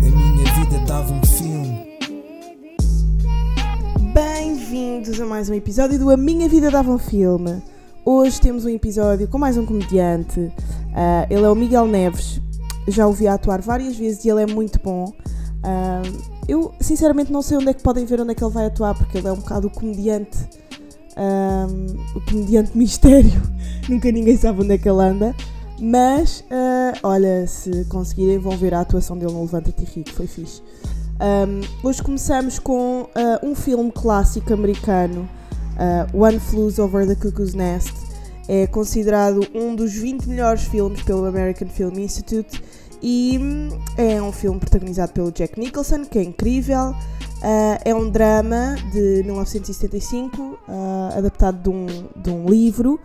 A minha vida dava um filme. Bem-vindos a mais um episódio do A Minha Vida Dava um Filme. Hoje temos um episódio com mais um comediante. Ah, ele é o Miguel Neves. Já o vi atuar várias vezes e ele é muito bom. Ah, eu, sinceramente, não sei onde é que podem ver onde é que ele vai atuar, porque ele é um bocado comediante. Ah, o comediante mistério. Nunca ninguém sabe onde é que ele anda. Mas, ah, olha, se conseguirem, vão ver a atuação dele no Levanta-te Ri, que foi fixe. Um, hoje começamos com uh, um filme clássico americano, uh, One Flew Over the Cuckoo's Nest. É considerado um dos 20 melhores filmes pelo American Film Institute e hum, é um filme protagonizado pelo Jack Nicholson, que é incrível. Uh, é um drama de 1975, uh, adaptado de um, de um livro.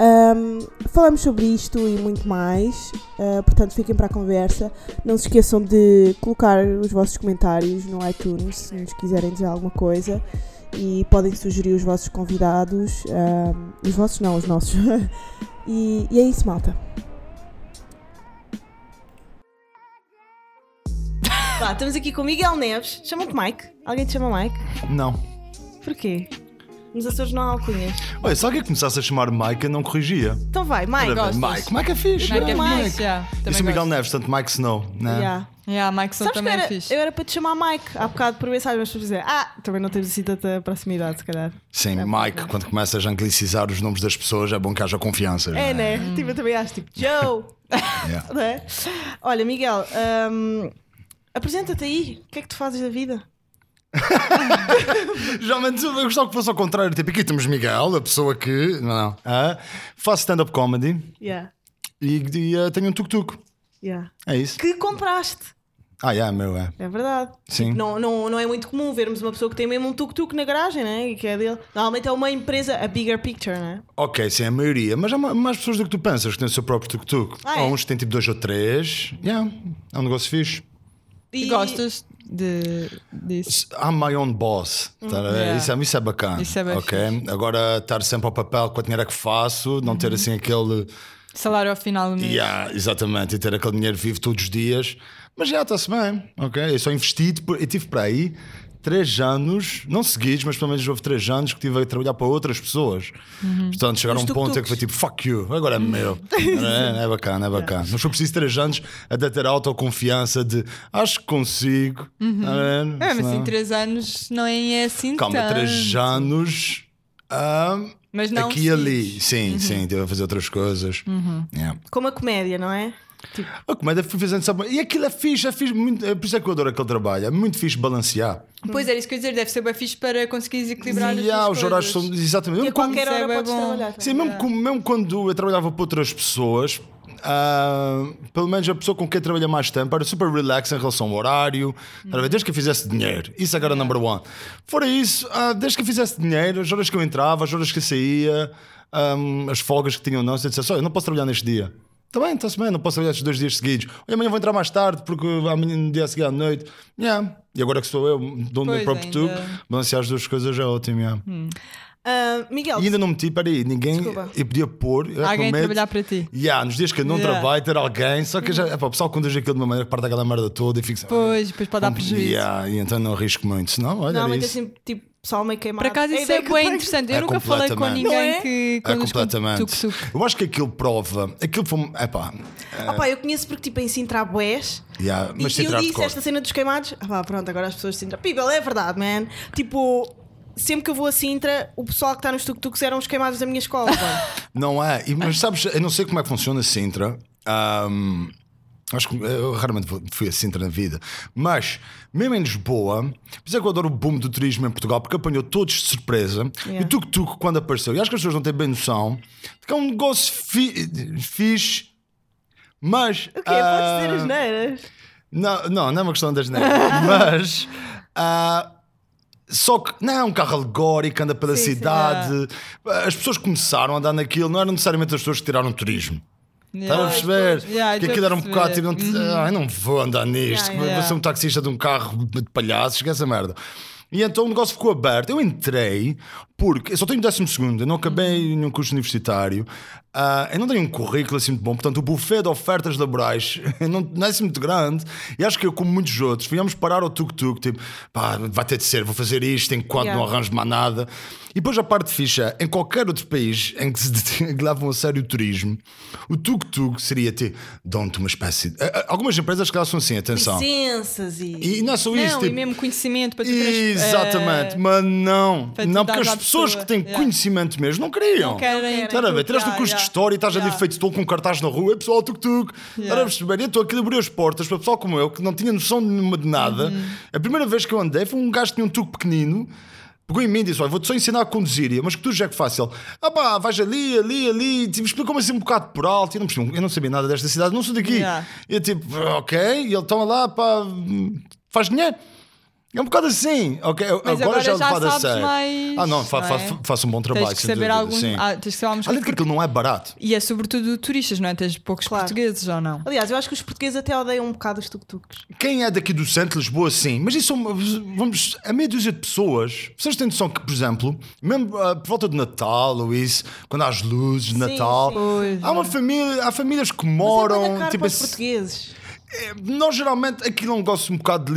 Um, falamos sobre isto e muito mais, uh, portanto fiquem para a conversa. Não se esqueçam de colocar os vossos comentários no iTunes se nos quiserem dizer alguma coisa e podem sugerir os vossos convidados, os vossos não, os nossos. e, e é isso, malta. Vá, estamos aqui com Miguel Neves. Chama-te Mike. Alguém te chama Mike? Não. Porquê? Nos Açores não há alcunhas. Olha, se alguém começasse a chamar Mike, eu não corrigia. Então vai, Mike. Ora bem, gostas? Mike, Mike é fixe. Mike é yeah. fixe, yeah. Eu Também sou Miguel gosto. Neves, portanto Mike Snow, né? Yeah. Yeah, Mike Sou Sabes que eu também é era, fixe. eu era para te chamar Mike há bocado por mensagem, mas para dizer, ah, também não temos assim tanta proximidade, se calhar. Sim, Mike, quando começas a anglicizar os nomes das pessoas, é bom que haja confiança. É, né? né? Tipo, eu também acho, tipo, Joe. Yeah. né? Olha, Miguel, hum, apresenta-te aí. O que é que tu fazes da vida? Geralmente eu gostava que fosse ao contrário. Tipo, aqui temos Miguel, a pessoa que. Não, não. Ah, faço stand-up comedy Yeah, e, e, ah, tenho um tuk-tuk. yeah. É isso. Que compraste. Ah, é, meu, é. É verdade. Sim. Tipo, não, não, não é muito comum vermos uma pessoa que tem mesmo um tuk-tuk na garagem, né? E que é dele. Normalmente é uma empresa, a bigger picture, né? Ok, sim, a maioria. Mas há ma- mais pessoas do que tu pensas que têm o seu próprio tuk-tuk. Ah, Há é? uns que têm tipo dois ou três. Yeah, é um negócio fixe. E gostas de, disso? I'm my own boss. tá? Yeah. Isso, é, isso é bacana. Isso é bem ok? Agora estar sempre ao papel com a dinheiro que faço, não Uhum. ter assim aquele. Salário ao final do mês. Yeah, exatamente, e ter aquele dinheiro vivo todos os dias. Mas já está-se bem, ok? Eu só investi, eu tive para aí três anos, não seguidos, mas pelo menos houve três anos que estive a trabalhar para outras pessoas. Portanto, chegaram a um ponto em que foi tipo, fuck you, agora é meu. é, é bacana, é bacana. Mas foi preciso três anos até ter a autoconfiança de acho que consigo. Tá a ver? É, mas em 3 anos não é assim Calma, tanto. três anos. ah, Mas não aqui e ali. Sim, sim, estive a fazer outras coisas. Yeah. Como a comédia, não é? Tipo, A comédia fui fazendo sabe? E aquilo é fixe, é fixe. Muito, é por isso é que eu adoro aquele trabalho. É muito fixe balancear. Pois era isso que eu ia dizer, deve ser bem fixe para conseguires equilibrar as E, ah, duas os horários são. Exatamente. e a Mesmo quando- qualquer é hora bué podes bom. trabalhar. Sim, mesmo, com- mesmo quando eu trabalhava para outras pessoas, ah, pelo menos a pessoa com quem eu trabalhei mais tempo era super relax em relação ao horário, ver? desde que eu fizesse dinheiro. Isso agora é number one. Fora isso, ah, desde que eu fizesse dinheiro, as horas que eu entrava, as horas que eu saía, ah, as folgas que tinham, não, você disse, olha, eu não posso trabalhar neste dia. Está bem, não posso trabalhar estes dois dias seguidos. Olha, amanhã vou entrar mais tarde porque amanhã no dia a seguir à noite. Yeah. E agora que sou eu, dono do próprio tubo, balancear as duas coisas é ótimo. yeah. Ah, Miguel, E ainda não meti, peraí, ninguém. Desculpa. Eu podia pôr. eu Alguém prometo- trabalhar para ti. Yeah, nos dias que eu não Yeah. trabalho, ter alguém, só que já, epá, o pessoal conduz aquilo de uma maneira que parte aquela merda toda e fica Pois, depois pode dar prejuízo. Yeah, e então não arrisco muito, senão, olha, era normalmente é isso. assim, tipo, pessoal meio queimado. Por acaso É isso é que eu bem interessante. Eu É nunca falei com. Não ninguém é? que É completamente. Eu acho que aquilo prova. Aquilo foi. Epá, Ah, pá, eu conheço porque, tipo, em Sintra há bués. yeah, mas e eu disse esta cena dos queimados. Ah, pá, pronto, agora as pessoas de Sintra. People, é verdade, man. Tipo, sempre que eu vou a Sintra, o pessoal que está nos tuk-tuks eram os queimados da minha escola. Não é, e, mas sabes, eu não sei como é que funciona Sintra. ahm, acho que eu raramente fui a Sintra na vida, mas mesmo em Lisboa, por isso é que eu adoro o boom do turismo em Portugal, porque apanhou todos de surpresa. E Yeah. o tuk-tuk, quando apareceu, e acho que as pessoas não têm bem noção de que é um negócio fi, fixe, mas. O quê? Podes dizer ah, as neiras? Não, não, não é uma questão das neiras, mas. ah, só que não é um carro alegórico, anda pela Sim, sim. cidade. As pessoas começaram a andar naquilo, não eram necessariamente as pessoas que tiraram turismo. Estás a Yeah. perceber? Yeah, que aquilo era um bocado tipo, não, ah, não vou andar nisto, Yeah, vou yeah. ser um taxista de um carro de palhaços, esquece a merda. E então o negócio ficou aberto. Eu entrei, Porque eu só tenho décimo segundo, eu não acabei nenhum curso universitário, ah, eu não tenho um currículo assim muito bom, portanto o buffet de ofertas laborais não, não é assim muito grande. E acho que eu, como muitos outros, viemos parar ao tuk-tuk, tipo, pá, vai ter de ser, vou fazer isto enquanto Yeah. não arranjo mais nada. E depois a parte ficha, em qualquer outro país em que se levam a sério o turismo, o tuk-tuk seria ter, dão-te uma espécie de. Algumas empresas que são assim, atenção. Licenças e. E não é só isso, Não, tipo, e mesmo conhecimento para trans- Exatamente, eh, mas não. Não, porque as pessoas pessoa. que têm Yeah. conhecimento mesmo não queriam. Não querem. Estás a ver? Tiras do curso de história e estás ali Yeah. feito todo com um cartaz na rua, e pessoal, tuk-tuk. Estás a perceber? E então aquilo abriu as portas para pessoal como eu, que não tinha noção nenhuma de nada. Uhum. A primeira vez que eu andei foi um gajo que tinha um tuk pequenino. Pegou em mim e disse: Olha, vou-te só ensinar a conduzir. E eu, Mas que tu já é que fácil. Ah pá, vais ali, ali, ali. Tipo, explicou-me assim um bocado por alto. Eu não, percebi, eu não sabia nada desta cidade, não sou daqui. Yeah. E eu tipo, ok. E ele toma lá, pá, faz dinheiro. É um bocado assim, ok? Mas agora, já é levado a sabes sério. mais, ah, não, fa, não fa, é? faço um bom trabalho. Tens que saber algum. sim. Ah, tens que saber Além de que aquilo não é barato. E é sobretudo turistas, não é? Tens poucos Claro. portugueses ou não? Aliás, eu acho que os portugueses até odeiam um bocado os tuk-tuks. Quem é daqui do centro de Lisboa, sim, mas isso vamos, a meia dúzia de pessoas. Vocês têm noção que, por exemplo, mesmo ah, por volta de Natal ou isso, quando há as luzes de Natal, sim. Pois, há uma família, há famílias que Mas é moram. da cara tipo, para os assim, portugueses. é, nós geralmente aqui não gosto um bocado de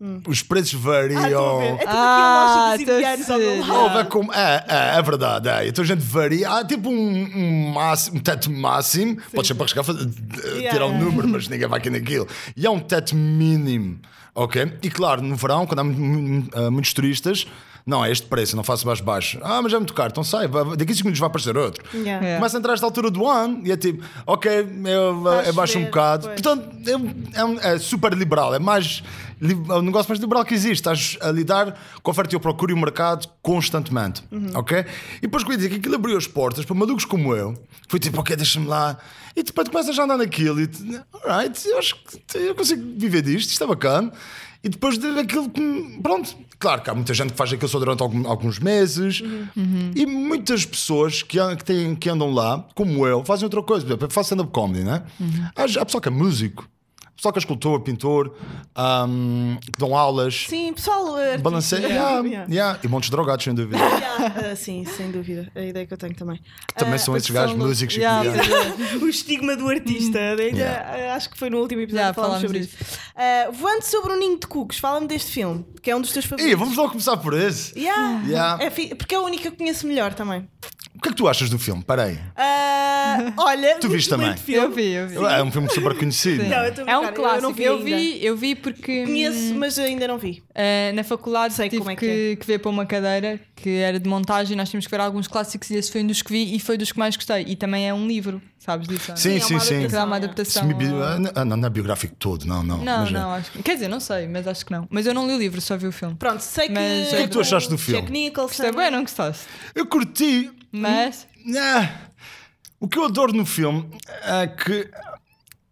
liberal. Os preços Hum. Ah, estou a ver. É variam. tipo Ah, aqui a loja dos estou a indianos ao meu ser. lado. Houve como, é, é, é verdade, é. Então a gente varia. Há tipo um, um, máximo, um teto máximo. Pode ser para arriscar, fazer- tirar um Yeah. número, mas ninguém vai aqui naquilo. E há um teto mínimo, ok? E claro, no verão, quando há ah, muitos turistas, não, é este preço, não faço mais baixo. Ah, mas é muito caro, então sai, vai- daqui a 5 minutos vai aparecer outro. Yeah. É. Começa a entrar esta altura do ano e é tipo, ok, eu, Vais eu baixo um bocado. pois. Portanto, é, é é super liberal, é mais é o negócio mais liberal que existe. Estás a lidar com a oferta e o procura e o mercado constantemente, Uhum. ok? E depois que eu ia dizer que aquilo abriu as portas para malucos como eu, foi tipo, ok, deixa-me lá. E depois tu começas a andar naquilo e alright, eu acho que eu consigo viver disto, isto é bacana. E depois daquilo que. Pronto, claro que há muita gente que faz aquilo só durante alguns meses e muitas pessoas que, que, têm, que andam lá, como eu, fazem outra coisa. Por exemplo, eu faço stand-up comedy, né? Há, há pessoal que é músico, pessoal que é escultor, pintor, ahm, que dão aulas, Sim, pessoal. artista. balanceia. Yeah, Yeah, yeah. yeah. E montes de drogados, sem dúvida. Yeah, ah, sim, sem dúvida. É a ideia que eu tenho também. Que também Ah, são esses gajos lou- músicos e o estigma do artista. Ainda, Yeah. ah, Acho que foi no último episódio Yeah, que falámos sobre isso. Ah, voando sobre o ninho de cucos, fala-me deste filme, que é um dos teus favoritos. E vamos logo começar por esse. Yeah. Yeah. É porque é o único que eu conheço melhor também. O que é que tu achas do filme? Parei. Ah, olha, Tu viste também? Filme. Eu vi, eu vi. É um filme super conhecido. Não, eu É um eu clássico. não vi Eu ainda. vi, eu vi porque Conheço, hum, mas ainda não vi. eh, na faculdade Sei tive como é que, que que ver para uma cadeira que era de montagem. Nós tínhamos que ver alguns clássicos e esse foi um dos que vi e foi dos que mais gostei. E também é um livro, sabes disso? Sim, é sim, uma sim. Que dá uma adaptação, adaptação. Semi- ah, não, não é biográfico todo, não, não. Não, mas é. não, acho que. Quer dizer, não sei, mas acho que não. Mas eu não li o livro, só vi o filme. Pronto, sei que. Mas- O que é que tu achaste do filme? Jack Nicholson. Gostei bem, não gostaste? Eu curti, Mas. Ah, o que eu adoro no filme é que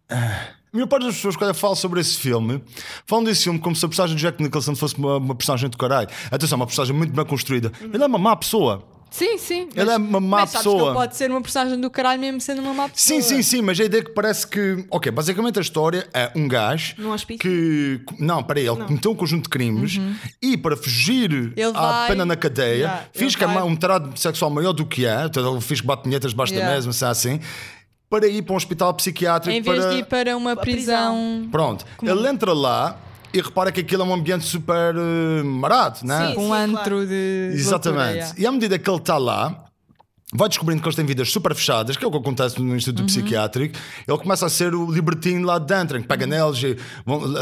ah, a maior parte das pessoas, quando falo sobre esse filme, falam desse filme como se a personagem de Jack Nicholson fosse uma, uma personagem do caralho. Atenção, uma personagem muito bem construída. Ele é uma má pessoa. Sim, sim. Ele é uma má mas sabes que pessoa. ele pode ser uma personagem do caralho mesmo sendo uma má Sim, pessoa. sim, sim, mas a ideia é que parece que. Ok, basicamente a história é um gajo Num hospício? que. Não, peraí, ele cometeu um conjunto de crimes e para fugir Ele à vai- pena na cadeia, Yeah, finge ele que é vai- um tarado sexual maior do que é, então ele finge que bate punhetas debaixo da Yeah. mesa, mas é assim, para ir para um hospital psiquiátrico Em vez para. de ir para uma prisão. Pronto, ele entra lá e repara que aquilo é um ambiente super uh, marado, né? Sim, Um claro. antro de. Exatamente. loucura, yeah. E à medida que ele está lá, vai descobrindo que eles têm vidas super fechadas, que é o que acontece no Instituto Uhum. Psiquiátrico. Ele começa a ser o libertino lá dentro, em que Uhum. pega neles e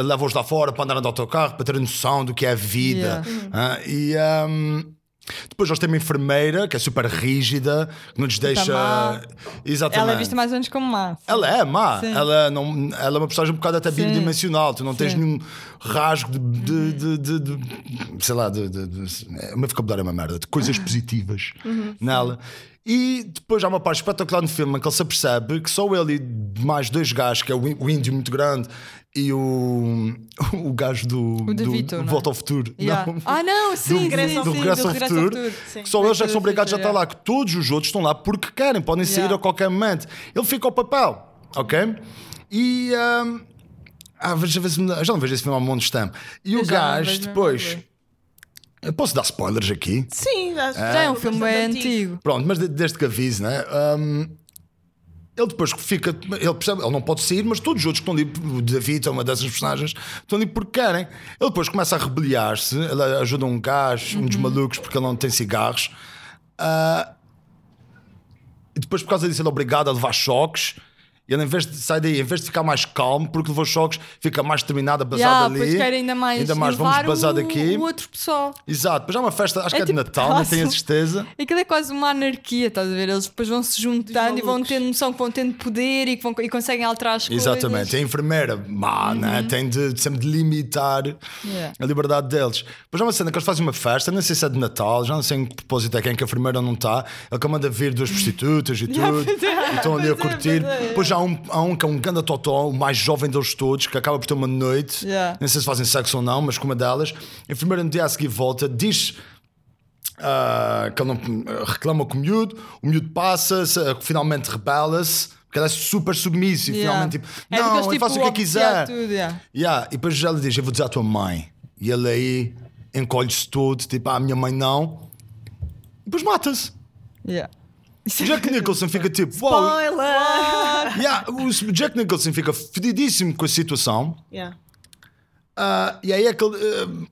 leva-os lá fora para andar no autocarro, para ter noção do que é a vida. Yeah. Ah, e. ahm, Depois eles têm uma enfermeira que é super rígida, que não lhes deixa. má. Exatamente. Ela é vista mais ou menos como má. Ela é má, Sim. ela, não, ela é uma personagem um bocado até Sim. bidimensional, tu não tens Sim. nenhum rasgo de, de, de- de- de- sei lá, de, de, de, o meu vocabulário é uma merda, de coisas positivas nela. E depois há uma parte espetacular no filme em que ele se apercebe que só ele e mais dois gajos, que é o o índio muito grande e o, o gajo do, O do, Vito, do é? Volta ao Futuro. Yeah. Não. Ah, não, sim, sim, Regresso sim, do regresso ao futuro, que só eles é que são obrigados a estar lá, que todos os outros estão lá porque querem, podem sair Yeah. a qualquer momento. Ele fica ao papel, ok? E. ahm, ah, veja, veja, já não vejo esse filme há um monte de tempo. E o Eu já não gajo depois. Eu posso dar spoilers aqui? Sim, acho Já é um filme bem antigo. Pronto, mas de- desde que avise, né? Hum, ele depois fica. Ele percebe, ele não pode sair, mas todos os outros que estão ali, o David é uma dessas personagens, estão ali porque querem. Ele depois começa a rebeliar-se, ele ajuda um gajo, um dos malucos, porque ele não tem cigarros. Ah, e depois, por causa disso, ele é obrigado a levar choques. E ele, em vez de sair daí, em vez de ficar mais calmo, porque levou choques, fica mais determinado a basar Yeah, depois quer ainda mais, Ainda mais, vamos basar daqui. o outro pessoal. Exato, depois há uma festa, acho É que é de tipo Natal, não tenho a quase- certeza. Aquilo é quase uma anarquia, estás a ver? Eles depois vão se juntando e vão tendo noção que vão tendo poder e que vão, e conseguem alterar as coisas. Exatamente, a enfermeira má, né? tem de sempre de limitar Yeah. a liberdade deles. Depois há uma cena que eles fazem uma festa, não sei se é de Natal, já não sei em que propósito é quem que a enfermeira não está. Ele que manda vir duas prostitutas e tudo, e estão ali a é, curtir. pois é. Depois há um, há um que é um ganda totó, o mais jovem deles todos, que acaba por ter uma noite, Yeah. não sei se fazem sexo ou não, mas com uma delas. A enfermeira no dia a seguir volta, diz. ah, que ele não reclama com o miúdo, o miúdo passa, se- finalmente rebela-se, porque ele é super submisso e Yeah. finalmente tipo, É não, eu tipo faço o que quiser. tudo, yeah. Yeah, E depois ela diz: Eu vou dizer à tua mãe. E ele aí encolhe-se todo, tipo, ah, a minha mãe não. E depois mata-se. Yeah. Jack Nicholson fica tipo, wow. Spoiler! Yeah, o Jack Nicholson fica fedidíssimo com a situação. Yeah. Ah, e aí é que ele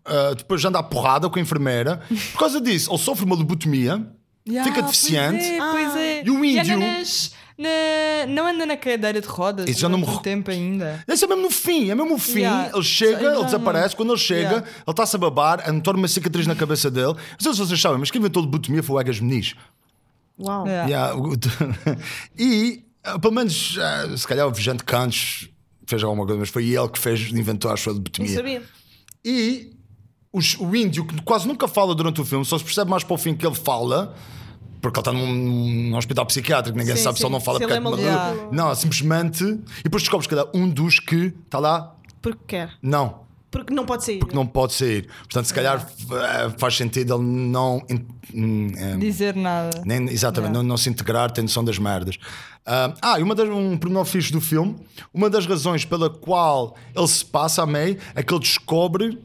ah, ah, depois já anda à porrada com a enfermeira. Por causa disso, ele sofre uma lobotomia, Yeah, fica deficiente. Pois é, pois é. E o índio? na- não anda na cadeira de rodas Isso já não me tempo ainda. Esse é mesmo no fim, é mesmo o fim. Yeah. Ele chega, ele desaparece. Quando ele chega, Yeah. ele está-se a babar, a notar uma cicatriz na cabeça dele. Não sei se vocês sabem, mas quem inventou lobotomia foi o Egas Meniz. Uau. Yeah. Yeah, o- e, ah, pelo menos, ah, se calhar o Vigente Cantos fez alguma coisa, mas foi ele que fez, inventou a Não lobotomia. sabia. E os- o índio, que quase nunca fala durante o filme, só se percebe mais para o fim que ele fala. Porque ele está num, num hospital psiquiátrico, ninguém Sim, sabe se sim. ele não fala Se porque é é maluco. Não, simplesmente. E depois descobres que é um dos que está lá. Porque quer. Não, Porque não pode sair. porque não pode sair. Portanto, se calhar eh, faz sentido ele não. hum, eh, Dizer nada. nem, exatamente, não, não se integrar, tem noção das merdas. Ah, ah, e uma das, um pormenor fixe do filme, uma das razões pela qual ele se passa a meio é que ele descobre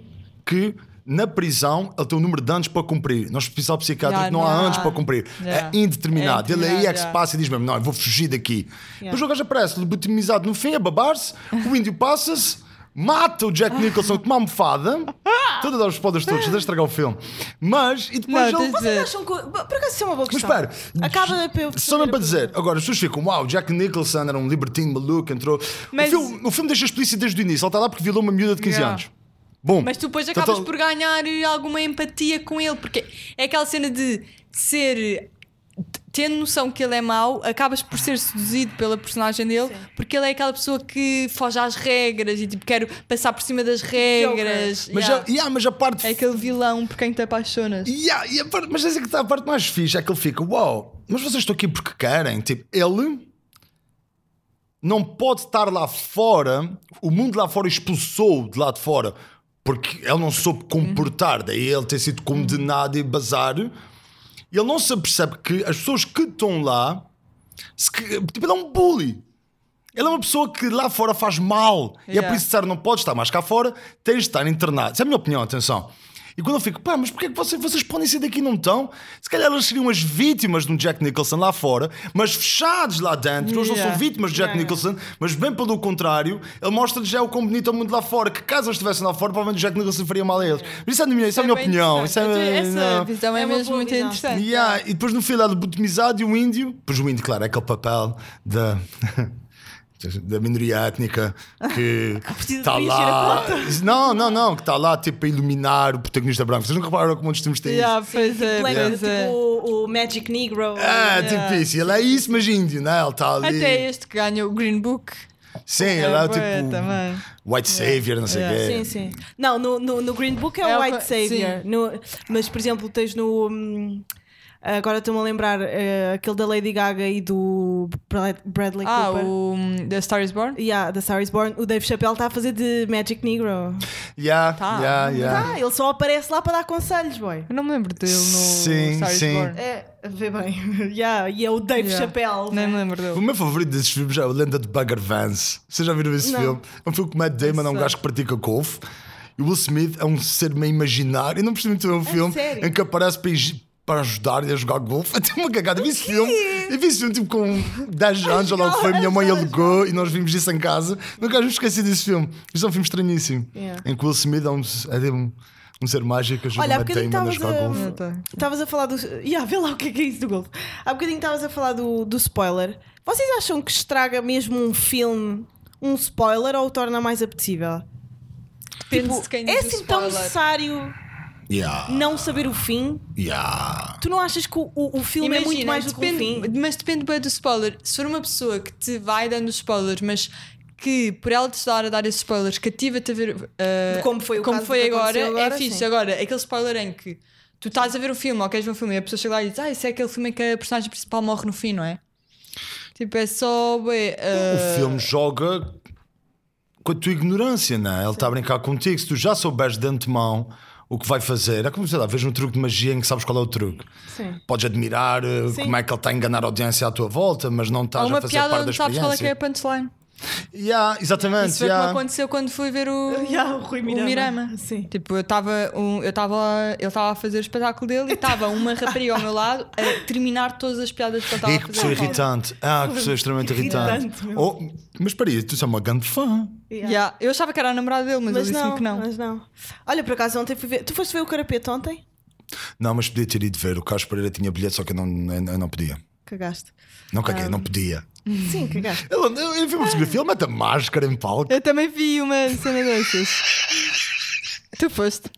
que na prisão ele tem um número de anos para cumprir. No hospital psiquiátrico Yeah, não há não há. anos para cumprir. Yeah. É indeterminado. É ele aí é que se passa e diz mesmo: Não, eu vou fugir daqui. Yeah. Depois o gajo aparece, lobotomizado no fim, a babar-se, o índio passa-se. Mata o Jack Nicholson com uma almofada. Estou a dar os spoilers todos, deixa estragar o filme. Mas, e depois Não, ele. de Vocês acham que. Por acaso isso é uma boa Mas questão. espera, Acaba de eu só mesmo para dizer, agora as pessoas ficam, uau, Jack Nicholson era um libertino maluco, entrou. Mas- O, filme, o filme deixa explícito desde o início, ele está lá porque violou uma miúda de 15 Yeah. anos. Bom, Mas tu depois então, acabas então, por ganhar alguma empatia com ele, porque é aquela cena de ser. Tendo noção que ele é mau, acabas por ser seduzido pela personagem dele, porque ele é aquela pessoa que foge às regras e tipo, quero passar por cima das regras. Mas, Yeah. a, yeah, mas a parte. É aquele vilão por quem te apaixonas. Yeah, e a parte- mas essa é que está a parte mais fixe, é que ele fica, uau, mas vocês estão aqui porque querem. Tipo, ele não pode estar lá fora, o mundo lá fora expulsou de lá de fora, porque ele não soube comportar, daí ele ter sido condenado e bazar. Ele não se apercebe que as pessoas que estão lá, que- tipo, ele é um bully. Ele é uma pessoa que lá fora faz mal. E é Yeah. por isso que não pode estar mais cá fora, tens de estar internado. Essa é a minha opinião, atenção. E quando eu fico, pá, mas porquê é que vocês, vocês podem sair daqui e não estão? Se calhar elas seriam as vítimas de um Jack Nicholson lá fora, mas fechados lá dentro. Eles não Yeah. são vítimas de Jack Yeah. Nicholson, mas bem pelo contrário, ele mostra-lhes já o quão bonito é o mundo lá fora. Que caso eles estivessem lá fora, provavelmente o Jack Nicholson faria mal a eles. Mas isso é a minha, isso é a minha opinião. Isso interessante. é, Essa não. visão é, É mesmo muito visão. interessante. Yeah, E depois no final é lobotomizado e o índio, depois o índio, claro, é aquele papel da. Da minoria étnica que está lá. a Não, não, não, que está lá tipo a iluminar o protagonista branco. Vocês nunca repararam como os filmes têm isso? Yeah, pois é, tipo é. o, o Magic Negro. É, Yeah. tipo isso. Ele é isso, mas índio, né? Ele está ali. Até este que ganha o Green Book. Sim, ele é, o bué tipo. também. White Savior, não sei o Yeah. quê. Sim, sim. Não, no, no, no Green Book é, É o White Savior. No- mas, por exemplo, tens no. hum, agora estou-me a lembrar eh, aquele da Lady Gaga e do Brad- Bradley Ah, Cooper. o um, The Star is Born? Yeah, da Star is Born. O Dave Chappelle está a fazer de Magic Negro. Yeah, Tá. yeah, yeah. Ah, ele só aparece lá para dar conselhos, boy. Eu não me lembro dele no Sim, Star is sim. Born. É, vê bem. yeah, e é o Dave Yeah. Chappelle. Nem me né? lembro O dele. meu favorito desses filmes é o Lenda de Bugger Vance. Vocês já viram esse Não. filme? É um filme com Matt Damon, é um gajo que pratica golfe. E o Will Smith é um ser meio imaginário. Eu não percebi muito bem o filme sério? em que aparece para, para ajudar e a jogar golfe. Até uma cagada. Eu vi esse filme. Eu vi esse filme tipo com 10 anos, ou logo foi. Minha mãe alugou e nós vimos isso em casa. Nunca me esqueci desse filme. Isto é um filme estranhíssimo. Yeah. Em que o Will Smith é um, é tipo um, um ser mágico que ajuda Olha, há bocadinho estavas jogar a- golfe. Estavas a falar do. Ya, vê lá o que é, que é isso do golfe. Há bocadinho estavas a falar do, do spoiler. Vocês acham que estraga mesmo um filme um spoiler ou o torna mais apetecível? Depende Tipo, de quem é diz o assim tão necessário Yeah. não saber o fim? Yeah. Tu não achas que o, o, o filme é muito Imagina, mais do que o depende, fim? Mas depende bem do spoiler. Se for uma pessoa que te vai dando spoilers, mas que por ela te estar a dar esses spoilers cativa-te a ver uh, como foi o como caso foi que agora, agora, é fixe. sim. Agora, aquele spoiler em que tu estás a ver o filme ou queres ver o filme e a pessoa chega lá e diz: Ah, isso é aquele filme em que a personagem principal morre no fim, não é? Tipo, é só. Ué, uh, O filme joga com a tua ignorância, não é? Ele está a brincar contigo. Se tu já souberes de antemão o que vai fazer, é como sei lá, vejo um truque de magia em que sabes qual é o truque. Sim. Podes admirar uh, Sim. como é que ele está a enganar a audiência à tua volta, mas não estás uma a fazer piada parte da onde sabes qual é que é a experiência. punchline. Yeah, exatamente. Isso foi o que yeah. me aconteceu quando fui ver o. Ya, o Rui O Mirama. Mirama. Sim. Tipo, eu estava um, eu estava ele estava a fazer o espetáculo dele e estava uma rapariga ao meu lado a terminar todas as piadas que ele estava E a que fazer. pessoa irritante. Ah, que pessoa extremamente irritante. Irritante. Oh, mas peraí, tu és uma grande fã. Yeah, Eu achava que era a namorada dele, mas, Mas ele disse-me não, que não. mas não. Olha, por acaso ontem fui ver. Tu foste ver o Carapete ontem? Não, mas podia ter ido ver. O Carlos Pereira tinha bilhete, só que eu não, eu não podia. Cagaste. Não caguei, Ah. não podia. Sim, cagaste. Ele, eu, eu vi uma fotografia, ele mete a máscara em palco. Eu também vi uma cena dessas. tu foste.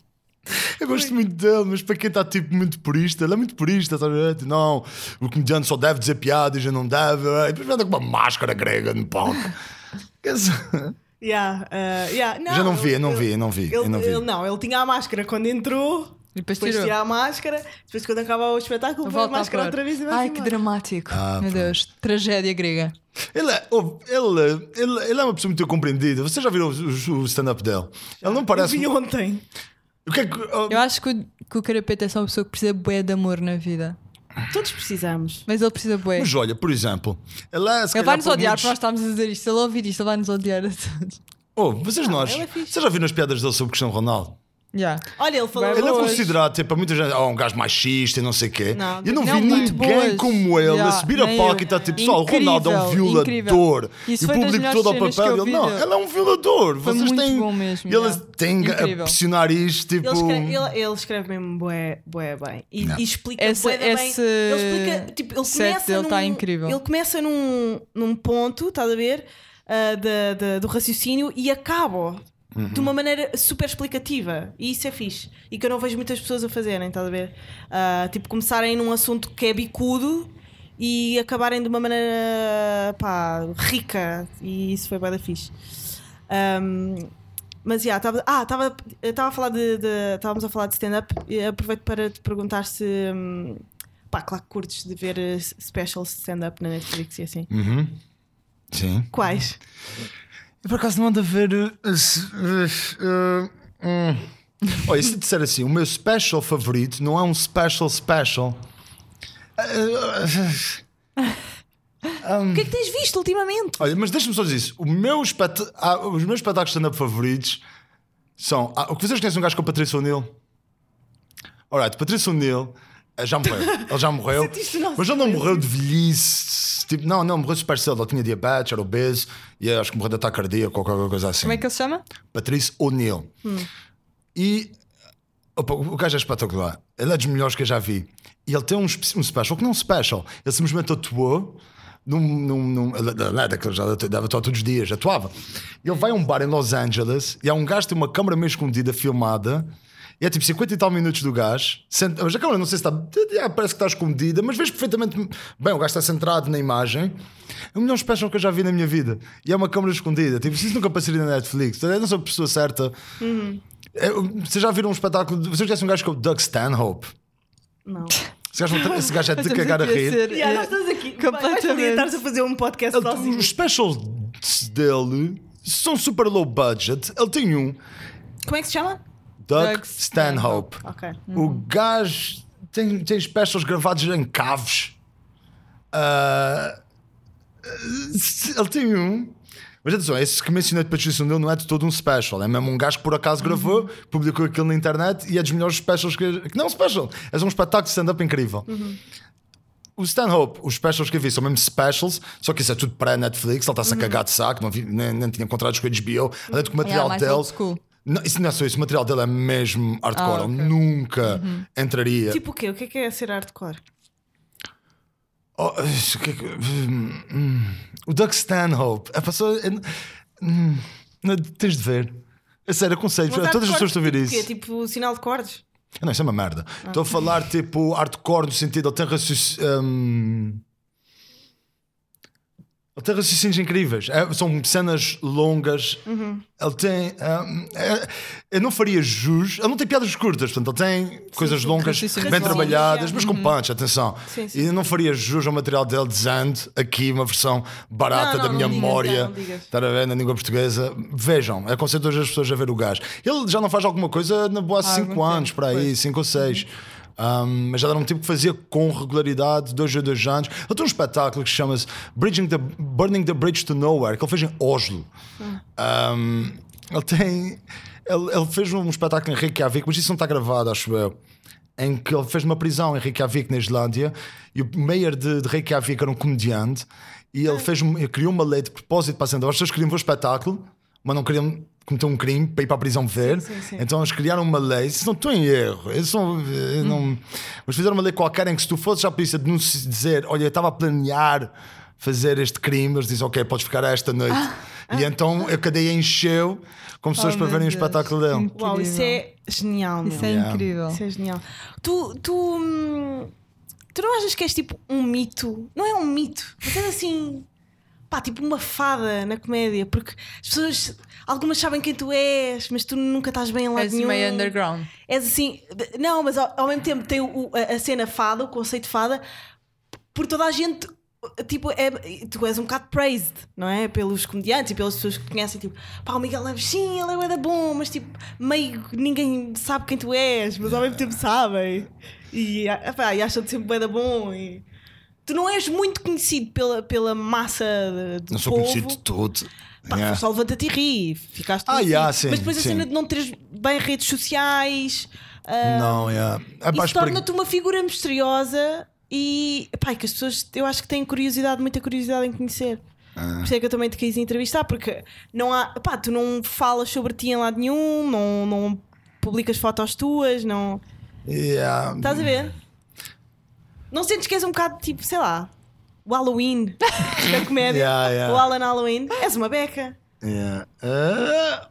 Eu gosto muito dele, mas para quem está tipo muito purista, ele é muito purista, sabe? Tipo, Não, o comediante só deve dizer piadas e não deve. E depois anda com uma máscara grega no palco. Ya, uh, ya. Já não vi, eu não vi, eu não vi, Ele, não vi. ele não, ele tinha a máscara quando entrou. Depois Depois tirou. tirar a máscara, depois quando acaba o espetáculo, põe a Volta a máscara outra vez e vai Ai, que dramático. Ah, Meu. Deus. Tragédia grega. Ele é, ele, ele, ele é uma pessoa muito compreendida. Você já viram o, o- o stand-up dele? Ele não Eu parece. vi ontem. O que é que. oh, Eu acho que o, que o Carapete é só uma pessoa que precisa bué de amor na vida. Todos precisamos. Mas ele precisa bué. Mas olha, por exemplo, ele é. Ele vai-nos para odiar muitos- nós estarmos a dizer isto. Se ele ouvir isto, ele vai-nos odiar a todos. Oh, vocês nós. ele é. Vocês já viram as piadas dele sobre Cristiano Ronaldo? Yeah. Olha, ele falou. Ele é considerado, tipo, para muita gente, oh, um gajo machista e não sei o quê. Não, eu não, não, vi muito ninguém boas. como ele a Yeah, subir a nem palco eu. e está tipo, pessoal, o Ronaldo é um violador. e o público todo ao papel vi Não, ele é um violador. Foi Vocês muito têm. bom mesmo, E eles yeah. têm a Incrível. pressionar isto, tipo. Ele escreve, ele, ele escreve mesmo bué, bué bem. E, e explica Esse- bué bem. esse Ele explica, tipo, ele começa tá incrível. Ele começa num, num ponto, estás a ver? ah, da- da- do raciocínio e acaba de uma maneira super explicativa. E isso é fixe. E que eu não vejo muitas pessoas a fazerem, estás a ver? Ah, tipo, começarem num assunto que é bicudo e acabarem de uma maneira pá, rica. E isso foi bem da fixe. Ahm, mas já, estava ah, estava estava a falar de, estávamos a falar de stand-up e aproveito para te perguntar se hum, pá, claro que curtes de ver eh, specials de stand-up na Netflix e assim. Uhum. Sim. Quais? Eu por acaso não ando a ver. uh, uh, hum. Olha, se disser assim, o meu special favorito não é um special special. O que é que tens visto ultimamente? Olha, mas deixa-me só dizer isso. O meu espet- ah, os meus espetáculos stand-up favoritos são. Ah, o que vocês conhecem um gajo com o Patrício O'Neill? Alright, Patrício O'Neill eh, já morreu. Ele já morreu. Mas ele não morreu de velhice. Tipo, não, não, morreu super cedo. Ele tinha diabetes, era obeso e acho que morreu de ataque cardíaco ou qualquer coisa assim. Como é que ele se chama? Patrício O'Neill. E opa, o gajo é espetacular. Ele é dos melhores que eu já vi. E ele tem um, um special, que não é um special. Ele simplesmente atuou. Num, num, num, ele é daquele já deve atuar todos os dias, atuava. Ele vai a um bar em Los Angeles e há um gajo que tem uma câmera meio escondida filmada. E é tipo 50 e tal minutos do gajo. Senta- Mas a câmera não sei se está. ah, Parece que está escondida, mas vês perfeitamente. Bem, o gajo está centrado na imagem. É o melhor special que eu já vi na minha vida. E é uma câmera escondida. Tipo, isso nunca apareceria na Netflix. Eu não sou a pessoa certa. É, vocês já viram um espetáculo? Vocês conhecem um gajo que é o Doug Stanhope? Não. Esse gajo, esse gajo é de cagar a aqui rir. ser, Yeah, eh, nós estamos aqui. Completamente. estares a fazer um podcast Ele- sozinho. os specials dele são super low budget. Ele tem um, Como é que se chama? Doug, Stanhope. Ok. O gajo tem, tem specials gravados em caves. Ah, ele tem um Mas atenção, esse que mencionei de Patrícia dele não é de todo um special. É mesmo um gajo que por acaso gravou, publicou aquilo na internet e é dos melhores specials que. que não é um special, é um espetáculo de stand-up incrível. O Stanhope, os specials que eu vi são mesmo specials, só que isso é tudo pré-Netflix, ele está-se a cagar de saco, não vi- nem, nem tinha contratos com a HBO, além de que o material dele. Não, isso não é só isso, o material dele é mesmo hardcore, Ah, ok. ele nunca entraria. Tipo o quê? O que é que é ser hardcore? Oh, isso, o que é que- hum, o Doug Stanhope, a pessoa. é- hum, não, tens de ver. É sério, aconselho. Todas as pessoas estão a ver tipo o isso. quê? Tipo sinal de cordes? Não, isso é uma merda. Estou a falar tipo hardcore no sentido, ele tem raciocínio. hum, ele tem raciocínios incríveis. É, são cenas longas. Ele tem. hum, é- eu não faria jus. Ele não tem piadas curtas, portanto, ele tem coisas longas, bem trabalhadas, mas com punch, atenção. Sim, sim. E eu não faria jus ao material dele dizendo aqui uma versão barata Não, não, da minha digas, memória. Estar a ver na língua portuguesa. Vejam, aconselho todas as pessoas a ver o gajo. Ele já não faz alguma coisa na boa há Há 5 algum anos, para aí, 5 ou 6. Mas já era um tipo que fazia com regularidade, dois a dois anos. Ele tem um espetáculo que se chama-se Bridging the, Burning the Bridge to Nowhere, que ele fez em Oslo. Um, ele tem. Ele, ele fez um espetáculo em Reykjavik, mas isso não está gravado, acho eu. Em que ele fez uma prisão em Reykjavik, na Islândia, e o mayor de, de Reykjavik era um comediante, e ele, fez um- ele criou uma lei de propósito para acender. As pessoas queriam ver o espetáculo, mas não queriam cometer um crime para ir para a prisão ver. sim, sim. Então eles criaram uma lei, isso não estou em erro, eles não, eh, não- mas fizeram uma lei qualquer em que se tu fosses à polícia dizer, olha, eu estava a planear fazer este crime, eles dizem, ok, podes ficar esta noite. E então a cadeia encheu com pessoas Oh, para verem o Deus. espetáculo dele. Uau, isso é genial, meu. Isso é Yeah. incrível. Isso é genial. Tu, tu, hum, tu não achas que és tipo um mito? Não é um mito, mas és assim, pá, tipo uma fada na comédia, porque as pessoas, algumas sabem quem tu és, mas tu nunca estás bem em lado És nenhum. meio underground. És assim, não, mas ao, ao mesmo tempo tem o- a, a cena fada, o conceito fada, por toda a gente. Tipo, é, tu és um bocado praised, não é? Pelos comediantes e pelas pessoas que te conhecem. Tipo, pá, o Miguel Neves, sim, ele é da bom, mas tipo, meio ninguém sabe quem tu és, mas ao mesmo tempo sabem. E, e acham-te sempre bué da bom. E... Tu não és muito conhecido pela, pela massa de, de Não sou povo. conhecido de tudo. Pá, Yeah. Só levanta-te e ri, ficaste Ah, yeah, sim, Mas depois a sim. cena de não teres bem redes sociais. ah, Não, yeah. É, isso torna-te uma figura misteriosa e pá, que as pessoas eu acho que têm curiosidade, muita curiosidade em conhecer. Ah. Por isso é que eu também te quis entrevistar, porque não há, pá, tu não falas sobre ti em lado nenhum, não, não publicas fotos tuas, não. Yeah. Estás a ver? Não sentes que és um bocado tipo, sei lá, o Halloween da comédia, Yeah, yeah. o Alan Halloween, és uma beca. Yeah. Ah,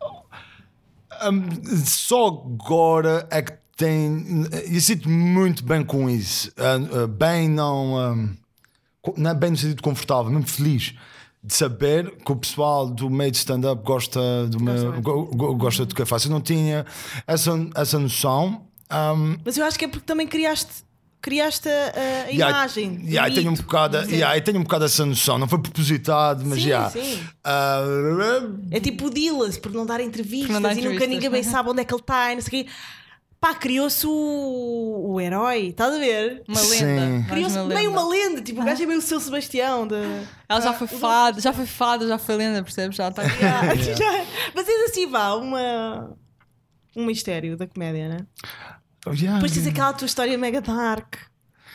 um, só agora é que tem. Eu sinto muito bem com isso. Ah, ah, bem, não. um, não é bem no sentido confortável, mesmo feliz de saber que o pessoal do meio de stand-up gosta do meu, go- go- gosta do que eu faço. Eu não tinha essa, essa noção. Um, Mas eu acho que é porque também criaste, criaste a, a Yeah, imagem. do yeah, tenho um bocado, yeah, tenho um bocado essa noção, não foi propositado, mas já. Ah, É tipo o Dillas, por não dar entrevistas, não dar e nunca entrevistas. ninguém bem sabe onde é que ele está e não sei o quê. Pá, criou-se o, o herói, estás a ver? Uma lenda. Criou-se meio lenda. uma lenda, tipo, o gajo é meio o seu Sebastião. De... Ela já foi fada, já foi fada, já foi lenda, percebes? Já está. Yeah, já- Mas és assim, vá, uma, um mistério da comédia, né? Yeah. Depois tens aquela tua história mega dark.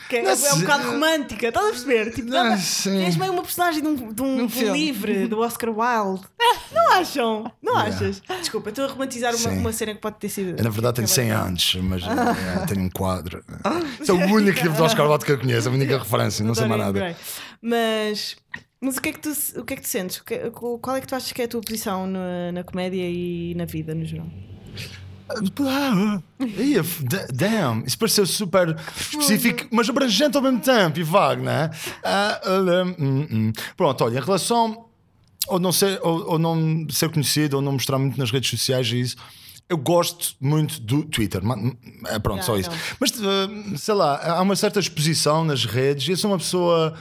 Que é, Não é um bocado romântica, estás a perceber? Tipo, Não, és meio uma personagem de um, de um, de um livre do Oscar Wilde. Não acham? Não Yeah. achas? Desculpa, estou a romantizar uma, uma cena que pode ter sido. Eu, na verdade tenho 100 anos, mas é, tenho um quadro. Esse é o único livro de Oscar Wilde que eu conheço, a única referência, não sei mais nada. Mas, mas o, que é que tu, o que é que tu sentes? Qual é que tu achas que é a tua posição na, na comédia e na vida no geral? Ah, ia, d- Damn, isso pareceu super específico, mas abrangente ao mesmo tempo e vago, não é? Ah, ah, hum, hum. Pronto, olha, em relação ou não, ser, ou, ou não ser conhecido ou não mostrar muito nas redes sociais e isso. Eu gosto muito do Twitter, ma- é pronto, só isso. não. Mas ah, sei lá, há uma certa exposição nas redes eu sou uma pessoa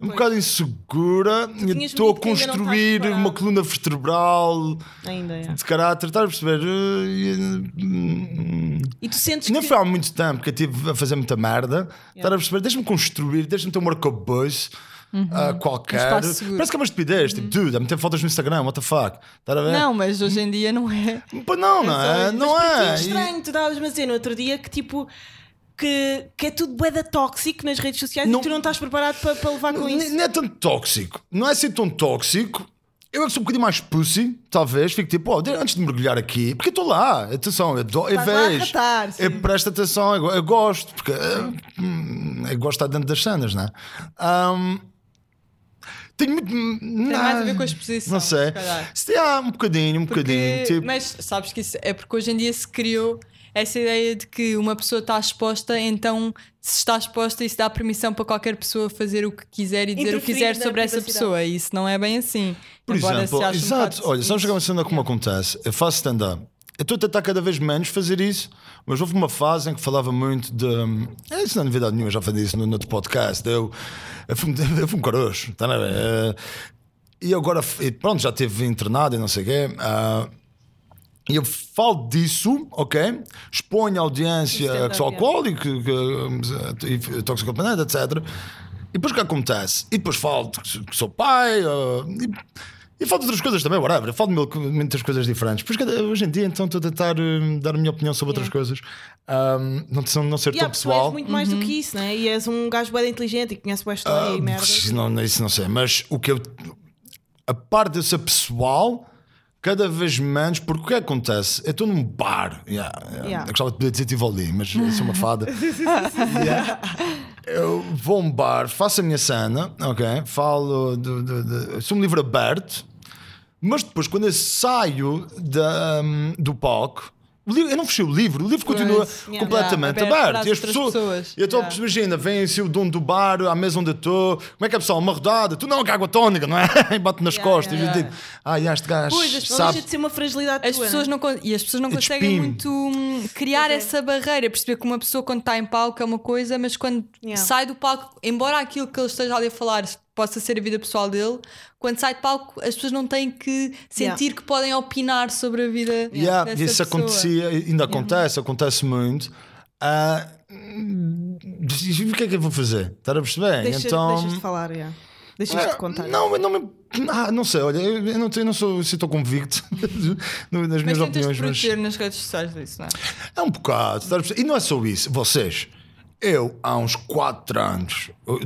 um bocado insegura estou a construir uma coluna vertebral Ainda é. de caráter, estás a perceber? Eh, hum, E tu sentes Não que. foi há muito tempo que eu estive a fazer muita merda. Estás a perceber? Deixa-me construir, deixa-me ter um arcabouço ah, qualquer. Um. Parece que é uma estupidez. Tipo, dude, a meter fotos no Instagram, what the fuck? Estás a ver? Não, mas hoje em dia não é. Pois não, não é? Mas Não é. é estranho, tu estavas-me a dizer no outro dia que tipo. Que, que é tudo bué tóxico nas redes sociais Não- e tu não estás preparado para, para levar com isso. não é tão tóxico. Não é assim tão tóxico. Eu é que sou um bocadinho mais pussy, talvez. Fico tipo, oh, antes de mergulhar aqui, porque eu estou lá, atenção, eu, eu Estás vejo, ratar, eu presto atenção, eu, eu gosto, porque eh, hum, eu gosto de estar dentro das cenas, não é? Ahm, tenho muito. Tem mais a ver com a exposição. Não sei. se. Se há um bocadinho, um Porque- bocadinho. Tipo, Mas sabes que isso é porque hoje em dia se criou essa ideia de que uma pessoa está exposta, então se está exposta, isso dá permissão para qualquer pessoa fazer o que quiser e dizer o que Interferir quiser na sobre essa pessoa. E isso não é bem assim. Por Embora exemplo, um exato, bocado olha, sabes que é uma cena como acontece? Eu faço stand-up. Eu estou a tentar cada vez menos fazer isso, mas houve uma fase em que falava muito de. É, isso não é novidade nenhuma, eu já falei isso no, no outro podcast. Eu, eu, fui, eu fui um caroço, tá a ver? Eh, E agora, e pronto, já esteve internado e não sei o quê. ah, e eu falo disso, ok? Exponho a audiência Stand-up, que sou yeah. alcoólico, que, que, toxicodependente, etc. E depois o que acontece? E depois falo que que sou pai, ah, e, e falo de outras coisas também, whatever. Eu falo de mil- muitas coisas diferentes. Cada- hoje em dia, então, estou a tentar eh, dar a minha opinião sobre outras coisas. Ah, não, não ser Yeah, tão porque tu pessoal. és muito mais do que isso, né? E és um gajo bem inteligente e conhece boa história e merda. Isso não, isso não sei, mas o que eu. A parte de eu ser pessoal, cada vez menos, porque o que acontece? Eu estou num bar, yeah, yeah, Yeah. eu gostava de poder dizer Tivoli, mas sou uma fada. Yeah. Eu vou a um bar, faço a minha cena, ok? Falo, de, de- de- sou um livro aberto, mas depois, quando eu saio da, hum, do palco. O livro- Eu não fechei o livro, o livro continua yeah. completamente Yeah, aberto aberto. E as pessoas, pessoas. e então, Yeah. imagina, vem assim o dono do bar, à mesa onde eu estou. Como é que é, pessoal? Uma rodada. Tu não, que água tónica, não é? E bate nas Yeah, costas. yeah, E eu digo, ah, e este gajo Pois, as- sabe. deixa de ser uma fragilidade As tua, pessoas não, con- e as pessoas não It's conseguem muito hum, criar essa barreira, perceber que uma pessoa quando está em palco é uma coisa, mas quando Yeah. sai do palco, embora aquilo que ele esteja ali a falar possa ser a vida pessoal dele, quando sai de palco as pessoas não têm que sentir Yeah. que podem opinar sobre a vida Yeah, dessa isso pessoa. acontecia, ainda acontece, acontece muito. E o que é que eu vou fazer? Estás a perceber? Deixa, então, Deixas de falar, yeah. Deixas de Ah, contar. Não, não me. Ah, não sei, olha, eu não, tenho, eu não sou assim tão convicto nas Mas minhas opiniões, mas nas redes sociais disso, não é? é um bocado. estás a perceber? E não é só isso, vocês. Eu, há uns 4 anos, eu,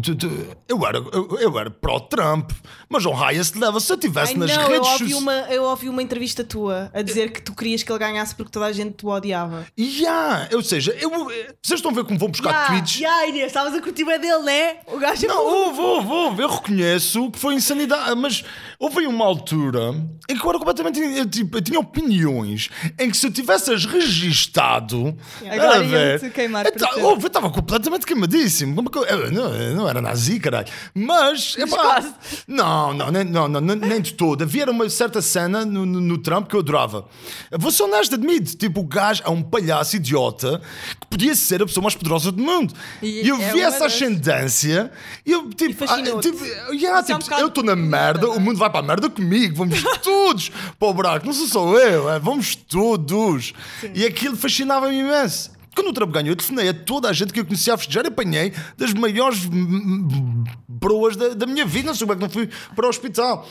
eu era, eu, eu era pró-Trump, mas ao highest level, se eu estivesse nas não, eu redes sociais. uma, eu ouvi uma entrevista tua a dizer que tu querias que ele ganhasse porque toda a gente te odiava. Yeah, ou seja, eu, vocês estão a ver como vão buscar Ya, tweets. ya, Inês, estavas a curtir bem dele, né? O gajo é Não, houve, houve, houve. Eu reconheço que foi insanidade, mas houve uma altura em que eu era completamente. Eu, tipo, eu tinha opiniões em que se eu tivesse-as registado. Agora a ver, iam-te queimar eu ter. houve, eu estava completamente queimadíssimo. Eu, não, eu não era nazi, caralho. Mas. epá, não, não, nem, não, não, nem- de todo. Havia uma certa cena no, no, no Trump que eu adorava. Vou ser honesto, admito. Tipo, o gajo é um palhaço idiota que podia ser a pessoa mais poderosa do mundo. E E, eu é vi essa das- ascendência e eu, tipo, E ah, tipo, yeah, é um tipo, bocado eu estou na merda, o mundo vai para a merda comigo, vamos todos para o buraco. Não sou só eu, é, vamos todos. E aquilo fascinava-me imenso. Quando o Trump ganhou, eu telefonei a toda a gente que eu conhecia a festejar apanhei das maiores broas da, da minha vida. Não sei como é que não fui para o hospital.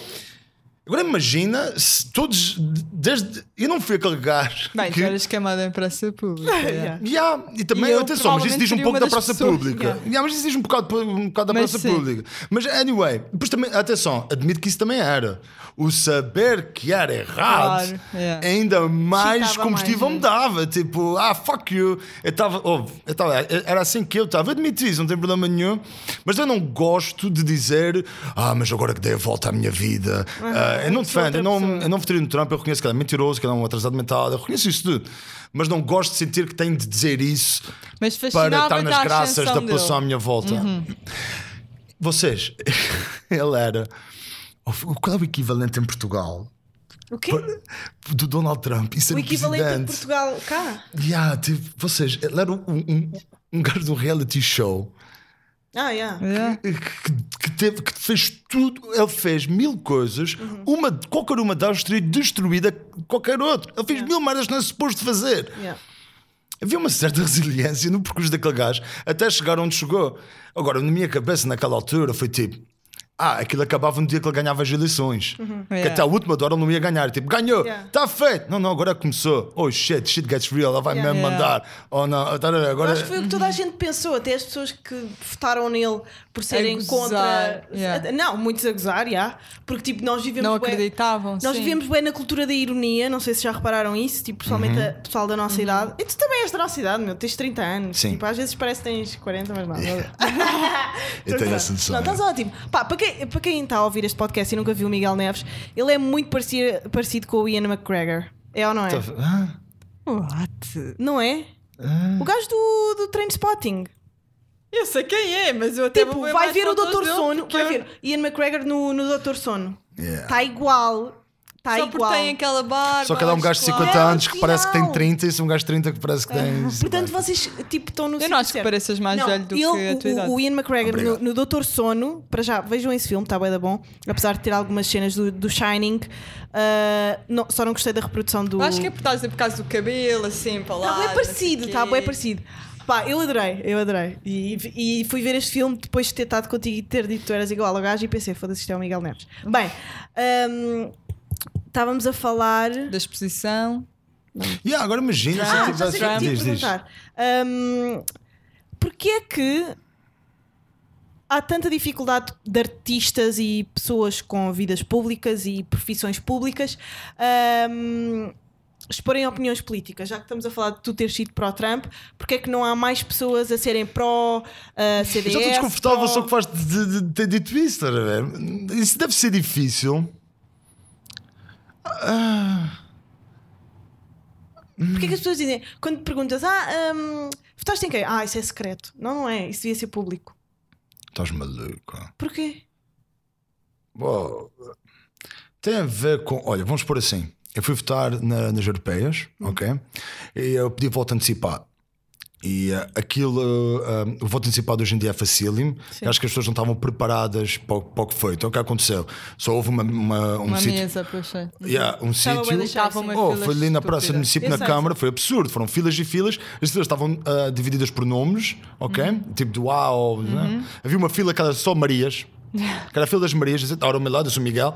Agora imagina se todos, desde. Eu não fui aquele gajo. Bem, que, tu eras queimada em praça pública. Yeah. Yeah, e também, E eu atenção, mas isso diz um pouco da praça pessoas. pública. Yeah. Yeah, mas isso diz um bocado, um bocado da Mas praça sim. pública. Mas, anyway, depois também, atenção, admito que isso também era. O saber que era errado Claro, yeah. ainda mais Excitava combustível mais, me dava. Tipo, ah, fuck you. Eu estava, eu tava, era assim que eu estava. Admito isso, não tem problema nenhum. Mas eu não gosto de dizer, ah, mas agora que dei a volta à minha vida. Ah, eu não defendo, eu não, eu não votaria no Trump, eu reconheço que ele é mentiroso, que ele é um atrasado mental, eu reconheço isso tudo. Mas não gosto de sentir que tenho de dizer isso para estar nas graças da população à minha volta. Vocês, ele era. Qual é o equivalente em Portugal O quê? do Donald Trump ser O equivalente presidente? Portugal cá. Yeah, tipo, vocês, ele era um, um, um gajo de um reality show Ah, yeah. Yeah. que, que teve, que fez tudo, ele fez mil coisas, uma, qualquer uma delas teria destruído a qualquer outro. Ele fez mil merdas que não é suposto fazer. Yeah. Havia uma certa resiliência no percurso daquele gajo até chegar onde chegou. Agora, na minha cabeça, naquela altura, foi tipo: Ah, aquilo acabava no dia que ele ganhava as eleições. Que Yeah. até a última hora ele não ia ganhar. Tipo, ganhou, Yeah. está feito. Não, não, agora começou. Oh shit, shit gets real. Ela vai Yeah. mesmo mandar. Oh não, tá, agora. Acho que foi o que toda a gente pensou, até as pessoas que votaram nele por serem contra. yeah. Não, muitos a gozar, já. Porque tipo, nós vivemos. Não acreditavam. Nós sim. vivemos bem na cultura da ironia, não sei se já repararam isso, tipo, pessoalmente Uhum. o pessoal da nossa idade. E tu também és da nossa idade, meu, tens 30 anos. Sim. Tipo, às vezes parece que tens 40, mas não. Eu tenho essa noção. Não, estás ótimo. Pá, para quem, para quem está a ouvir este podcast e nunca viu o Miguel Neves, ele é muito parecido, parecido com o Ian McGregor. É ou não é? Ah, What? Não é? O gajo do, do Train Spotting. Eu sei quem é, mas eu até Tipo, vou vai ver o dele, Sono, porque vai eu- ver Ian McGregor no, no Doutor Sono. Yeah. Está igual. Está Só porque igual. tem aquela barba. Só que ele é um gajo de claro. 50 É, anos que parece que tem real. 30 e se um gajo de 30 que parece que tem. Portanto, vocês tipo, estão no Eu sítio não acho que certo. pareças mais Não, velho do ele, que a tua o, idade. o Ian McGregor no, Obrigado. no Doutor Sono, para já, vejam esse filme, está bem da bom. Apesar de ter algumas cenas do, do Shining, ah, não- só não gostei da reprodução do. Eu Acho que é por causa, por causa do cabelo, assim, para lá. Está bem parecido, está bem parecido. Pá, eu adorei, eu adorei. E, e fui ver este filme depois de ter estado contigo e ter dito que tu eras igual ao gajo e pensei, foda-se, isto é o Miguel Neves. Bem, hum, estávamos a falar. Da exposição. Yeah, agora imagina se Ah, eu já tivesse. sei o que te ia Diz, diz. Hum, Porquê é que há tanta dificuldade de artistas e pessoas com vidas públicas e profissões públicas hum, exporem opiniões políticas? Já que estamos a falar de tu ter sido pró-Trump, porquê é que não há mais pessoas a serem pró-CDS? Eu já estou desconfortável só que faz de, de- de ter dito isso, estás a ver? Isso deve ser difícil. Porquê é que as pessoas dizem, quando perguntas, ah, hum, votaste em quem? Ah, isso é secreto. Não, não é, isso devia ser público. Estás maluco. Porquê? Bom, tem a ver com. Olha, vamos pôr assim. Eu fui votar na- nas europeias, ok? E eu pedi voto antecipado. E eh, aquilo, eh, o voto antecipado hoje em dia é facílimo. Acho que as pessoas não estavam preparadas para o, para o que foi. Então o que aconteceu? Só houve uma, uma- um Uma sítio. mesa, pois é. Yeah, um Estava sítio. uma Oh, fila foi ali na Praça do. Município, Eu na Câmara, foi absurdo. Foram filas e filas, as filas estavam ah, divididas por nomes, ok? Tipo do UAU, né? havia uma fila que era só Marias, que era a fila das Marias, estava ao meu lado, eu sou Miguel.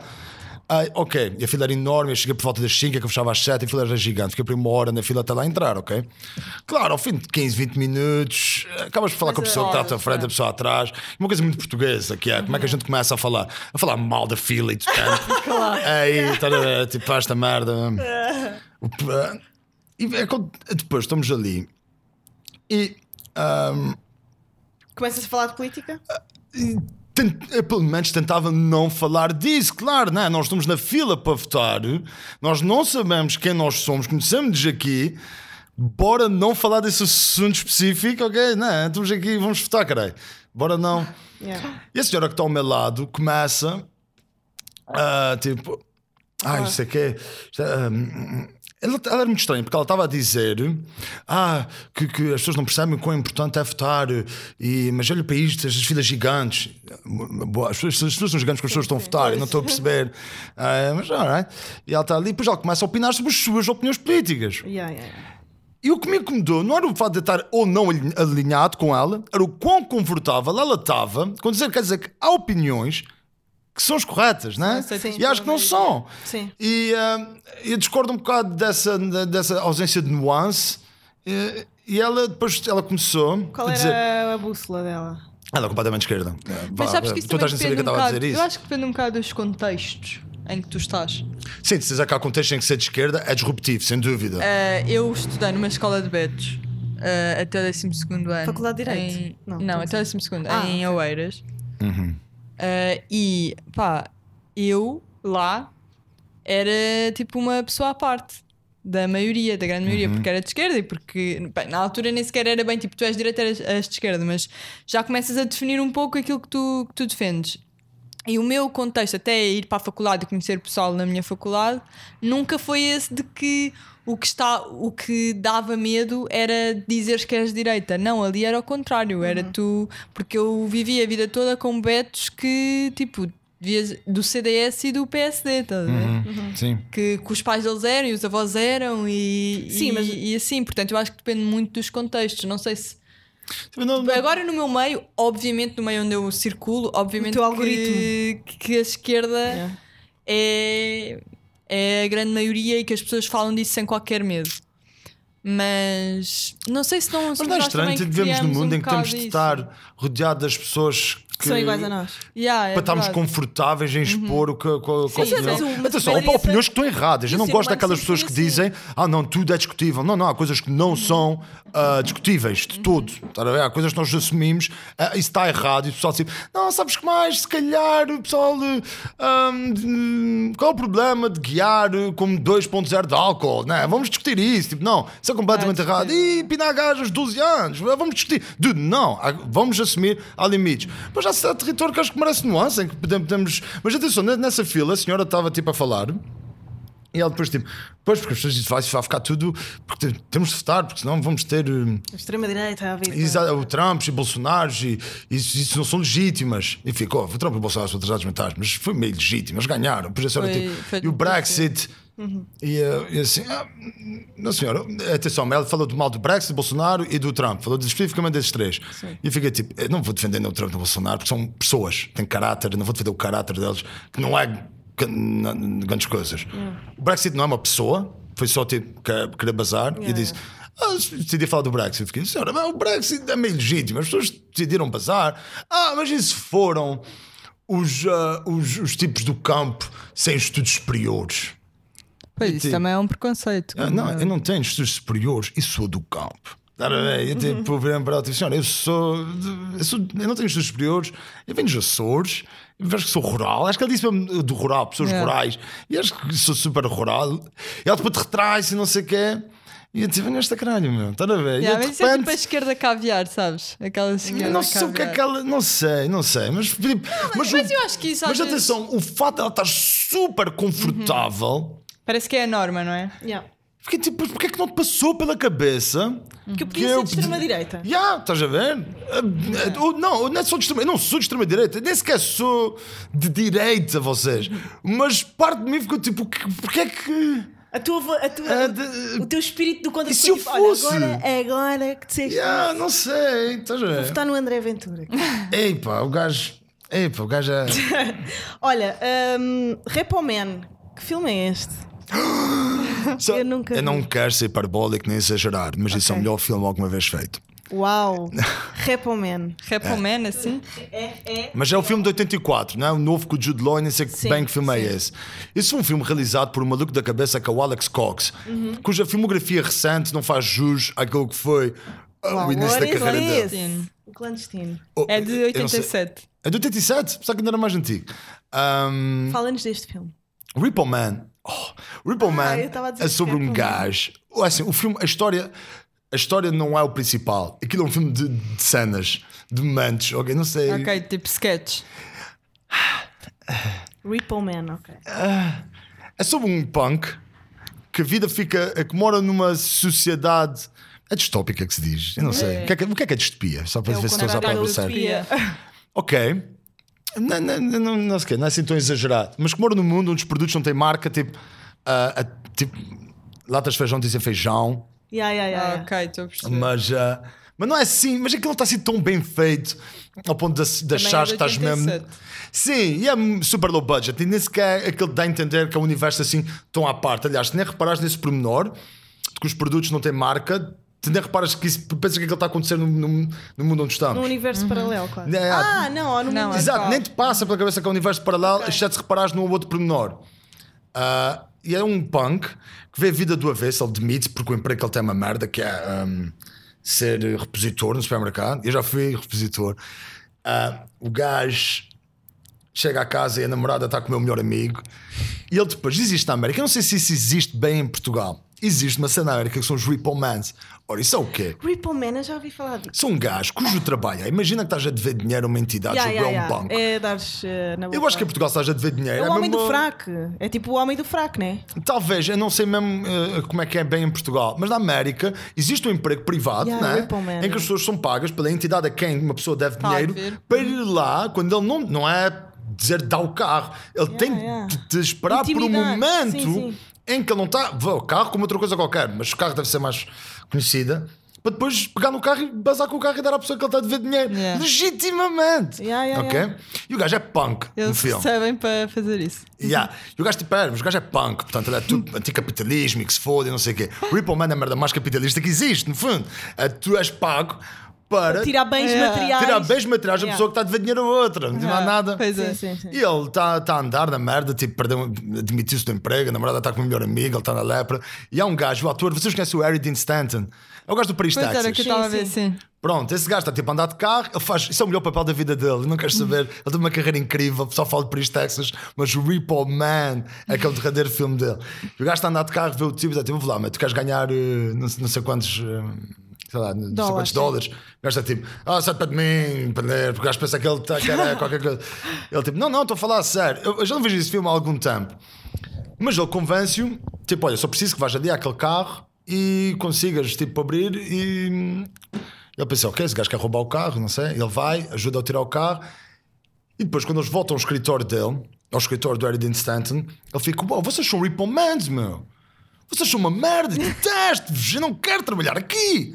Ah, ok, e a fila era enorme, eu cheguei por volta das 5, que eu fechava às 7, a fila era gigante, fiquei por uma hora na fila até lá entrar, ok? Claro, ao fim de 15, 20 minutos, acabas por falar com a pessoa que está à tua frente, a pessoa atrás. Uma coisa muito portuguesa que é, como é que a gente começa a falar? A falar mal da fila e de tanto. claro. Aí, tá, a- tipo, faz esta merda. P- ah, E é depois estamos ali e. ahm, Começas a falar de política? e tent- eu, pelo menos tentava não falar disso, claro, não é? Nós estamos na fila para votar, nós não sabemos quem nós somos, conhecemos aqui, bora não falar desse assunto específico, ok? Não, é? estamos aqui, vamos votar, caralho. Bora não. Yeah. E a senhora que está ao meu lado começa a tipo, ah, não sei o quê. Isto é, hum, Ela, ela era muito estranha porque ela estava a dizer ah, que, que as pessoas não percebem o quão importante é votar, e, mas olha para isto, estas filas gigantes. As pessoas, as pessoas são gigantes quando as pessoas estão a votar, eu não estou a perceber. Ah, mas, alright. E ela está ali, depois ela começa a opinar sobre as suas opiniões políticas. Yeah, yeah. E o que me incomodou não era o fato de estar ou não alin- alinhado com ela, era o quão confortável ela estava com dizer, quer dizer, que há opiniões que são as corretas, né? Sim, sim. E acho que não são. Sim. E ah, eu discordo um bocado dessa, dessa ausência de nuance. E, e ela depois ela começou Qual a era dizer. a bússola dela? Ela é completamente esquerda. Mas sabes que isso tu estás a saber que eu um estava a dizer isso. Eu acho que depende um bocado dos contextos em que tu estás. Sim, se dizer que há contexto em que ser de esquerda é disruptivo, sem dúvida. Uh, eu estudei numa escola de betos uh, até o 12 ano. Faculdade de Direito? Em, Não, não, até o 12 Ah, em. Oeiras. Uhum. Uh, e pá, eu lá era tipo uma pessoa à parte da maioria, da grande maioria, porque era de esquerda e porque bem, na altura nem sequer era bem tipo tu és direita, eras, és de esquerda, mas já começas a definir um pouco aquilo que tu, que tu defendes. E o meu contexto, até ir para a faculdade e conhecer pessoal na minha faculdade, nunca foi esse de que o que, está, o que dava medo era dizeres que és de direita. Não, ali era o contrário. Era tu. Porque eu vivi a vida toda com betos que, tipo, do CDS e do PSD, estás a ver? Uhum. Sim. que, que os pais deles eram e os avós eram e, Sim, e, mas- e assim, portanto eu acho que depende muito dos contextos. Não sei se Tipo, não- Agora no meu meio, obviamente no meio onde eu circulo, obviamente que, que a esquerda Yeah. é, é a grande maioria e que as pessoas falam disso sem qualquer medo. Mas não sei se não Mas não é estranho que vivemos num mundo um em que temos de estar rodeado das pessoas que, São iguais a nós. Yeah, é para estarmos verdade. confortáveis em expor o que, a Sim, opinião. mas o- mas Atenção, há opiniões que estão erradas. Eu não gosto daquelas pessoas que assim. dizem ah, não, tudo é discutível. Não, não, há coisas que não são ah, discutíveis de todo. Tá a ver? Há coisas que nós assumimos, ah, isso está errado. E o pessoal diz, não, sabes que mais? Se calhar o pessoal. hum, qual é o problema de guiar eh, com 2,0 de álcool? Né? Vamos discutir isso. Tipo, não, isso é completamente Ah, errado. E pinar gajas 12 anos, vamos discutir. Dude, não, há- vamos assumir há limites. Mas há certo território que acho que merece nuance, em que podemos. Mas atenção, ne- nessa fila a senhora estava tipo a falar. E ela depois tipo, pois porque as pessoas dizem, vai, vai ficar tudo, porque te- temos de votar, porque senão vamos ter eh, Extrema-direita, a vida. o Trump e Bolsonaro e isso, isso não são legítimas. E ficou, o Trump e o Bolsonaro são atrasados mentais, mas foi meio legítimo, eles ganharam. A senhora, Foi- tipo, foi e o. Brexit. E, eh, e assim, ah, não senhora, atenção, ela falou do mal do Brexit, do Bolsonaro e do Trump, falou especificamente desses três. E eu fiquei tipo, eu não vou defender nem o Trump nem o Bolsonaro, porque são pessoas, têm caráter, não vou defender o caráter deles, que não é grandes coisas. O Brexit não é uma pessoa, foi só tipo, querer bazar e disse. Ah, decidi falar do Brexit. Fiquei, senhora, mas o Brexit é meio legítimo, as pessoas decidiram bazar. Ah, mas e se foram os, ah, os, os tipos do campo sem estudos superiores? Pois isso tipo- também é um preconceito. Ah, não, eu não tenho estudos superiores e sou do campo. Tá? Eu tipo, para ela e disse: Olha, eu sou, eu sou. Eu não tenho estudos superiores, eu venho dos Açores, acho que sou rural. Acho que ela disse mesmo do rural, pessoas Yeah. rurais, e acho que sou super rural. E ela depois te retrai-se e não sei o quê. E eu disse: Venha esta caralho, meu, está a ver? Yeah, e eu, mas isso é tipo a repente. esquerda caviar, sabes? Aquela esquerda Eu não sei o que é caviar. que ela. Não sei, não sei. Mas, tipo, mas, mas o- eu acho que isso Mas vezes- atenção, o fato de ela estar super confortável. Parece que é a norma, não é? Yeah. Fiquei tipo, porque é que não te passou pela cabeça Que eu podia ser de extrema-direita. Já, estás a ver? Ah, ah, Não, não é só de extrema, eu não sou de extrema-direita, nem sequer sou de direita, vocês. Mas parte de mim ficou tipo, que- porque é que. A tua, a tua, Ah, de- o teu espírito do contra E se eu tipo, olha, fosse? agora é agora que disseste Já, isso. não sei, estás a ver? Está no André Ventura. Ei pá, o gajo. Ei pá, o gajo é. Olha, um, Repoman, que filme é este? Só- Eu nunca vi. não quero ser parabólico nem exagerar, mas isso é o melhor filme alguma vez feito. Uau! Repoman. Rap Man, assim? É, é. Mas é o filme de 84, não é? O novo com o Jude Law, nem sei que Sim, bem que filme é sim. esse. Esse foi um filme realizado por um maluco da cabeça que é o Alex Cox, Uhum. cuja filmografia recente não faz jus àquilo que foi Uau, o início da carreira dele. this? dele. O clandestino. Oh, É de eu não sei. 87. É de 87? Pensava que ainda era mais antigo. Um, Fala-nos deste filme. Ripple Man. Oh, Ripple Man eu estava a dizer é sobre é um gajo. Oh, Assim, o filme, a história, a história não é o principal. Aquilo é um filme de, de cenas, de momentos. Ok, não sei. Ok, tipo sketch. Repoman, ok. É sobre um punk que a vida fica. que mora numa sociedade. É distópica que se diz. Eu não sei. O, que é que, o que é que é distopia? Só para É ver se estou a usar a contrário palavra certa. Ok. Não, não, não, não, não sei, não é assim tão exagerado. Mas que mora num mundo onde os produtos não têm marca, tipo. ah, ah, tipo latas de feijão dizem feijão. Yeah, yeah, yeah, Ah, ok, estou a perceber. Mas, ah, mas não é assim, mas aquilo não está assim tão bem feito ao ponto de, de é achar de que estás mesmo. 87. Sim, e é super low budget. E nem sequer aquele dá a entender que é um universo assim tão à parte. Aliás, se nem reparas nesse pormenor de que os produtos não têm marca, tu nem reparas que isso pensa que aquilo está a acontecer no, no, no mundo onde estamos. Num universo paralelo, claro. É, Ah, não, no Não, mundo. é Exato, nem te passa pela cabeça que é um universo paralelo, exceto se reparares num ou outro pormenor. Ah, e é um punk que vê a vida do avesso, ele demite porque o emprego que ele tem é uma merda, que é um, ser repositor no supermercado. Eu já fui repositor. Ah, o gajo chega à casa e a namorada está com o meu melhor amigo. E ele depois existe na América. Eu não sei se isso existe bem em Portugal. Existe uma cena na América que são os Ripple Mans. Ora, isso é o quê? Repoman, eu já ouvi falar disso. São um gajo cujo trabalho é. Imagina que estás a dever dinheiro a uma entidade, Yeah, yeah, yeah, um yeah. banco. É dares eh, na boca. Eu acho que em Portugal estás a dever dinheiro. É o homem mesmo- do fraco. É tipo o homem do fraco, né? Talvez, eu não sei mesmo eh, como é que é bem em Portugal, mas na América existe um emprego privado Yeah, né? Ripple Man. em que as pessoas são pagas pela entidade a quem uma pessoa deve Tá a dinheiro para ir lá quando ele não, não é dizer dá o carro, ele tem yeah. de te esperar por um momento Sim, sim. Em que ele não está. O carro como outra coisa qualquer, mas o carro deve ser mais conhecida. para depois pegar no carro e bazar com o carro e dar à pessoa que ele está a dever dinheiro. Yeah. Legitimamente. Yeah, yeah, ok? yeah. E o gajo é punk no Eles filme. recebem para fazer isso. Yeah. E o gajo tipo, é, mas o gajo é punk, portanto ele é tudo anticapitalismo e que se foda e não sei o quê. Ripple Man é a merda mais capitalista que existe, no fundo. É, tu és pago para Tirar bens Yeah. materiais. tirar bens materiais da Yeah. pessoa que está a dever dinheiro a outra. Não tem mais nada. Pois é. Sim, sim, sim. E ele está tá a andar na merda, tipo, perdeu, admitiu-se do emprego, a namorada está com o melhor amigo, ele está na lepra. E há um gajo, o ator, vocês conhecem o Harry Dean Stanton? É o gajo do Paris, Pois era Texas. que eu estava a ver, sim. Pronto, esse gajo está tipo a andar de carro, ele faz, isso é o melhor papel da vida dele, não queres saber, ele tem uma carreira incrível, o pessoal fala de Paris, Texas, mas o Repo Man é aquele derradeiro filme dele. E o gajo está a andar de carro, vê o tipo e diz: tipo, vou lá, mas tu queres ganhar eh, não, sei- não sei quantos. Sei lá, não sei quantos dólares. O gajo está tipo, ah, sai para de mim, porque o gajo pensa que ele está, quer qualquer coisa. Ele tipo, não, não, estou a falar a sério. Eu, eu já não vejo esse filme há algum tempo. Mas ele convence-o, tipo, olha, só preciso que vais ali àquele carro e consigas, tipo, abrir e. Ele pensa, ok, esse gajo quer roubar o carro, não sei. Ele vai, ajuda a tirar o carro e depois, quando eles voltam ao escritório dele, ao escritório do Dean Stanton, ele fica, uau, vocês são Ripple Mans, meu. Vocês são uma merda, detesto-vos, eu não quero trabalhar aqui.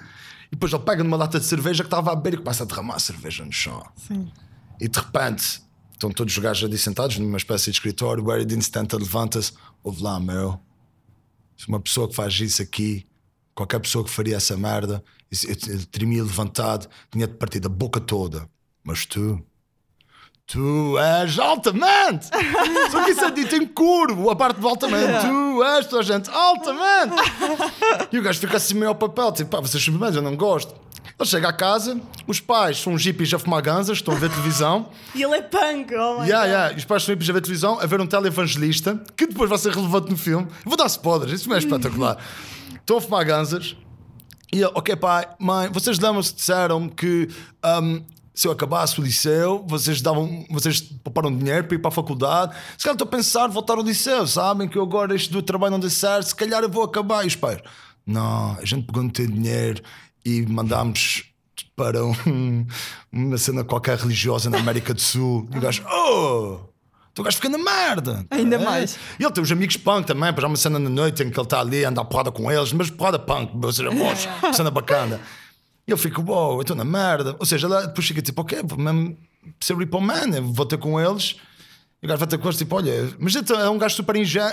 E depois ele pega numa lata de cerveja que estava a beber e começa a derramar a cerveja no chão. Sim. E de repente estão todos os gajos ali sentados numa espécie de escritório. O Harry Dean Stanton levanta-se: Ouve lá, meu. Se uma pessoa que faz isso aqui, qualquer pessoa que faria essa merda, eu teria levantado, tinha-te partido a boca toda. Mas tu. Tu és altamente! Só que isso é dito em curvo, a parte do altamente. Tu és, toda a gente, altamente! E o gajo fica assim meio ao papel, tipo, pá, vocês simplesmente eu não gosto. Ele chega à casa, os pais são hippies a fumar ganzas, estão a ver televisão. E ele é punk, oh my Yeah, God. yeah. E os pais são hippies a ver televisão, a ver um televangelista, que depois vai ser relevante no filme. Vou dar spoilers, isso é espetacular. Estão a fumar ganzas. E ele, ok, pai, mãe, vocês lembram-se disseram que hum, se eu acabasse o liceu, vocês davam, vocês pouparam dinheiro para ir para a faculdade. Se calhar estou a pensar voltar ao liceu, sabem que eu agora este do trabalho não deu certo, se calhar eu vou acabar. E os pais, não, a gente pegou no teu dinheiro e mandámos para um- uma cena qualquer religiosa na América do Sul. E o gajo, oh! Tu gajo fica na merda. Ainda É. mais. E ele tem os amigos punk também, para já uma cena na noite em que ele está ali a andar porrada com eles, mas porrada punk, ou seja, bons, cena bacana. E ele fica, uau, eu estou na merda. Ou seja, ele depois fica tipo, ok, vou mesmo ser Ripple Man, eu vou ter com eles. E o gajo vai ter com eles, tipo, olha, mas então é um gajo super ingênuo.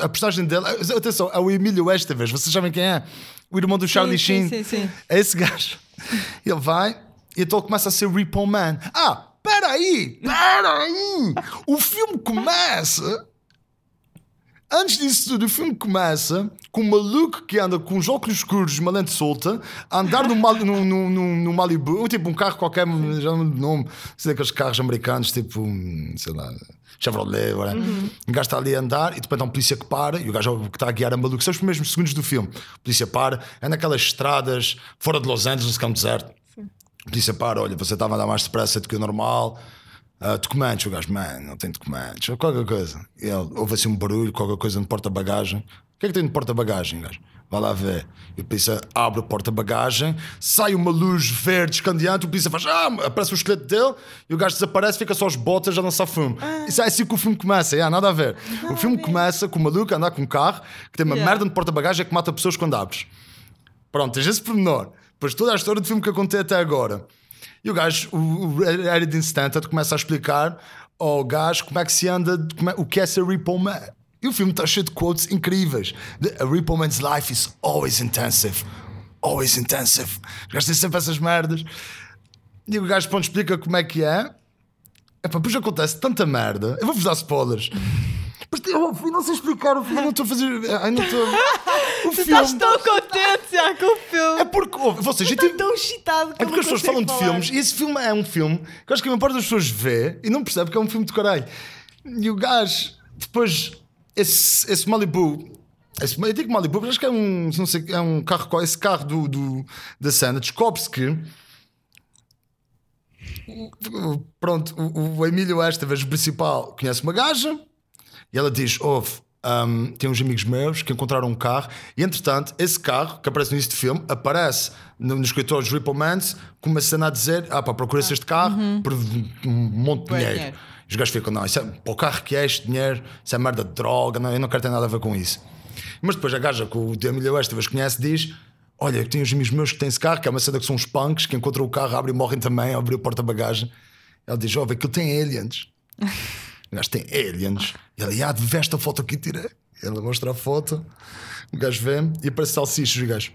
A, a personagem dele, atenção, é o Emílio Estevez, vocês sabem quem é? O irmão do Charlie sim, Sheen. sim, sim. É esse gajo. Ele vai e então ele começa a ser Repo Man. Ah, peraí, peraí. O filme começa. Antes disso tudo, o filme começa com um maluco que anda com os óculos escuros, uma lente solta, a andar no, Mal- no, no, no, no Malibu, tipo um carro qualquer, já não me lembro do nome, sei aqueles carros americanos, tipo, um, sei lá, Chevrolet, uhum. o gajo está ali a andar e depois há um polícia que para e o gajo que está a guiar a maluco. São os primeiros segundos do filme. O polícia para, é naquelas estradas fora de Los Angeles, que é um deserto. O polícia para, olha, você estava a andar mais depressa do que o normal. Ah, documentos, o gajo, man, não tem documentos, ou qualquer coisa. E ele, houve assim um barulho, qualquer coisa no porta-bagagem. O que é que tem no porta-bagagem, gajo? Vai lá ver. E o polícia abre o porta-bagagem, sai uma luz verde escandeante, o polícia faz, ah, aparece o esqueleto dele, e o gajo desaparece, fica só as botas a lançar fumo. Isso é assim que o filme começa, yeah, nada a ver. o filme começa com o maluco a andar com um carro que tem uma Yeah. merda no porta-bagagem que mata pessoas quando abres. Pronto, tens esse pormenor. Depois toda a história do filme que eu contei até agora. E o gajo, o, o Dean Stanton, começa a explicar ao gajo como é que se anda, é- o que é ser Repo Man. E o filme está cheio de quotes incríveis. The, a Repo Man's life is always intensive. Always intensive. Os gajos têm sempre essas merdas. E o gajo pronto, explica como é que é. Epá, depois acontece tanta merda. Eu vou-vos dar spoilers. Eu, não sei explicar o filme, eu não estou a fazer. Ai, não estou. O Tu estás filme. tão contente já com o filme. É porque, vocês, eu tive- tão excitado é porque as pessoas falam de consegue filmes falar. e esse filme é um filme que eu acho que a maior parte das pessoas vê e não percebe que é um filme de caralho. E o gajo, depois, esse, esse Malibu, esse, eu digo Malibu, mas acho que é um, não sei, é um carro, esse carro do, do- da cena, descobre-se que. Pronto, o, o Emílio Estevez, o principal, conhece uma gaja e ela diz: Ouve, hum, tem uns amigos meus que encontraram um carro, e entretanto, esse carro, que aparece no início do filme, aparece no, no escritório dos Ripple Mans com uma cena a dizer: Ah, pá, procura-se este carro por um monte de dinheiro. dinheiro. Os gajos ficam: Não, isso é, para o carro que é este dinheiro, isso é merda de droga, não, eu não quero ter nada a ver com isso. Mas depois a gaja que o Emílio Estevez conhece diz: Olha, tenho os amigos meus que têm esse carro, que é uma cena que são os punks, que encontram o carro, abrem e morrem também, abrem o porta-bagagem. Ela diz: Ó, oh, aquilo tem aliens. O gajo tem aliens. E ela, ah, vê esta foto aqui, tirei. Ela mostra a foto, o gajo vê e aparece salsichas. O gajo,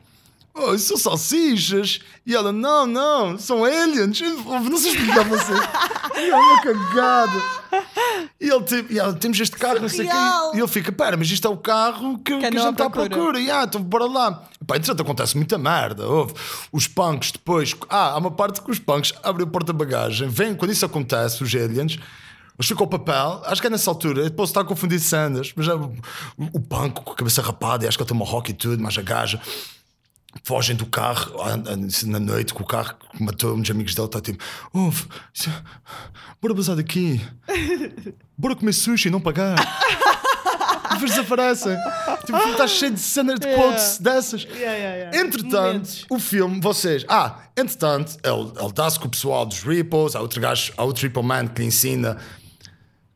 oh, isso são salsichas. E ela, não, não, são aliens. Não se explicava assim. E é uma cagada. E ele, tipo, e ela, temos este carro, não sei o quê. E ele fica, pera, mas isto é o carro que, que a andam gente está à procura." E, ah, então bora lá. Pá, entretanto, acontece muita merda. Houve. Os punks depois. Ah, há uma parte que os punks abrem o porta-bagagem. Vem, quando isso acontece, os aliens. Ficam o papel, acho que é nessa altura, eu posso estar a confundir cenas, mas é o, o punk com a cabeça rapada, e acho que ele tem uma rock e tudo, mas a gaja fogem do carro na noite com o carro que matou uns amigos dele, está tipo, ouve, isso- bora bazar daqui, bora comer sushi e não pagar. Depois desaparecem. Tipo, o filme está cheio de cenas de quotes dessas. Yeah, yeah, yeah. Entretanto, Momentos. o filme, vocês. Ah, entretanto, ele, ele dá-se com o pessoal dos Ripples, há outro gajo, há outro Ripple Man que lhe ensina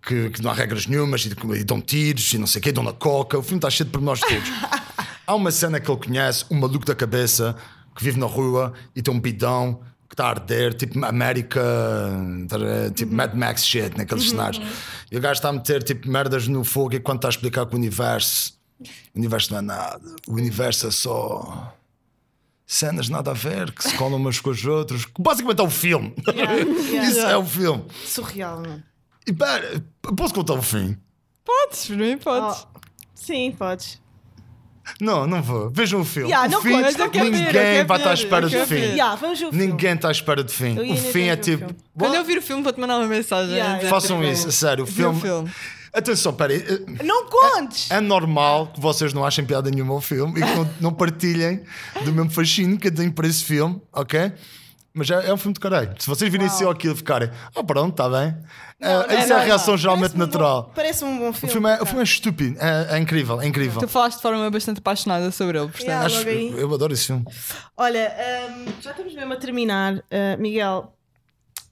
que, que não há regras nenhumas e, e dão tiros e não sei o quê, dão na coca. O filme está cheio de pormenores todos. há uma cena que ele conhece, um maluco da cabeça que vive na rua e tem um bidão que está a arder, tipo América, tá tipo Mad Max shit naqueles cenários. E o gajo está a meter tipo merdas no fogo enquanto está a explicar que o universo, o universo não é nada, o universo é só cenas nada a ver, que se colam umas com os outros. que Basicamente é o filme. yeah. Isso é o filme. Surreal, não? E pera, posso contar o fim? Podes, por mim podes. Oh, sim, podes. Não, não vou. Vejam o filme. Yeah, o não fim, ver, eu ninguém quero vai estar à espera do fim. Yeah, vamos ver o filme. Ninguém está à espera do fim. O fim é tipo. filme. Quando eu vir o filme, vou-te mandar uma mensagem. Yeah. Façam isso, a sério. O filme. o filme. Atenção, pera aí. eh, Não contes! É normal que vocês não achem piada nenhuma ao filme e que não, não partilhem do mesmo fascínio que eu tenho para esse filme, ok? Mas é, é um filme de caralho. Se vocês virem só aquilo e ficarem, ah, pronto, está bem. Eh, isso é a reação geralmente Parece-me um natural. bom- Parece-me um bom O filme. filme, é, o cara. filme é estúpido, é, é incrível, é incrível. Tu falaste de forma bastante apaixonada sobre ele, portanto. Yeah. Acho- eu adoro esse filme. Olha, hum, já estamos mesmo a terminar. Uh, Miguel,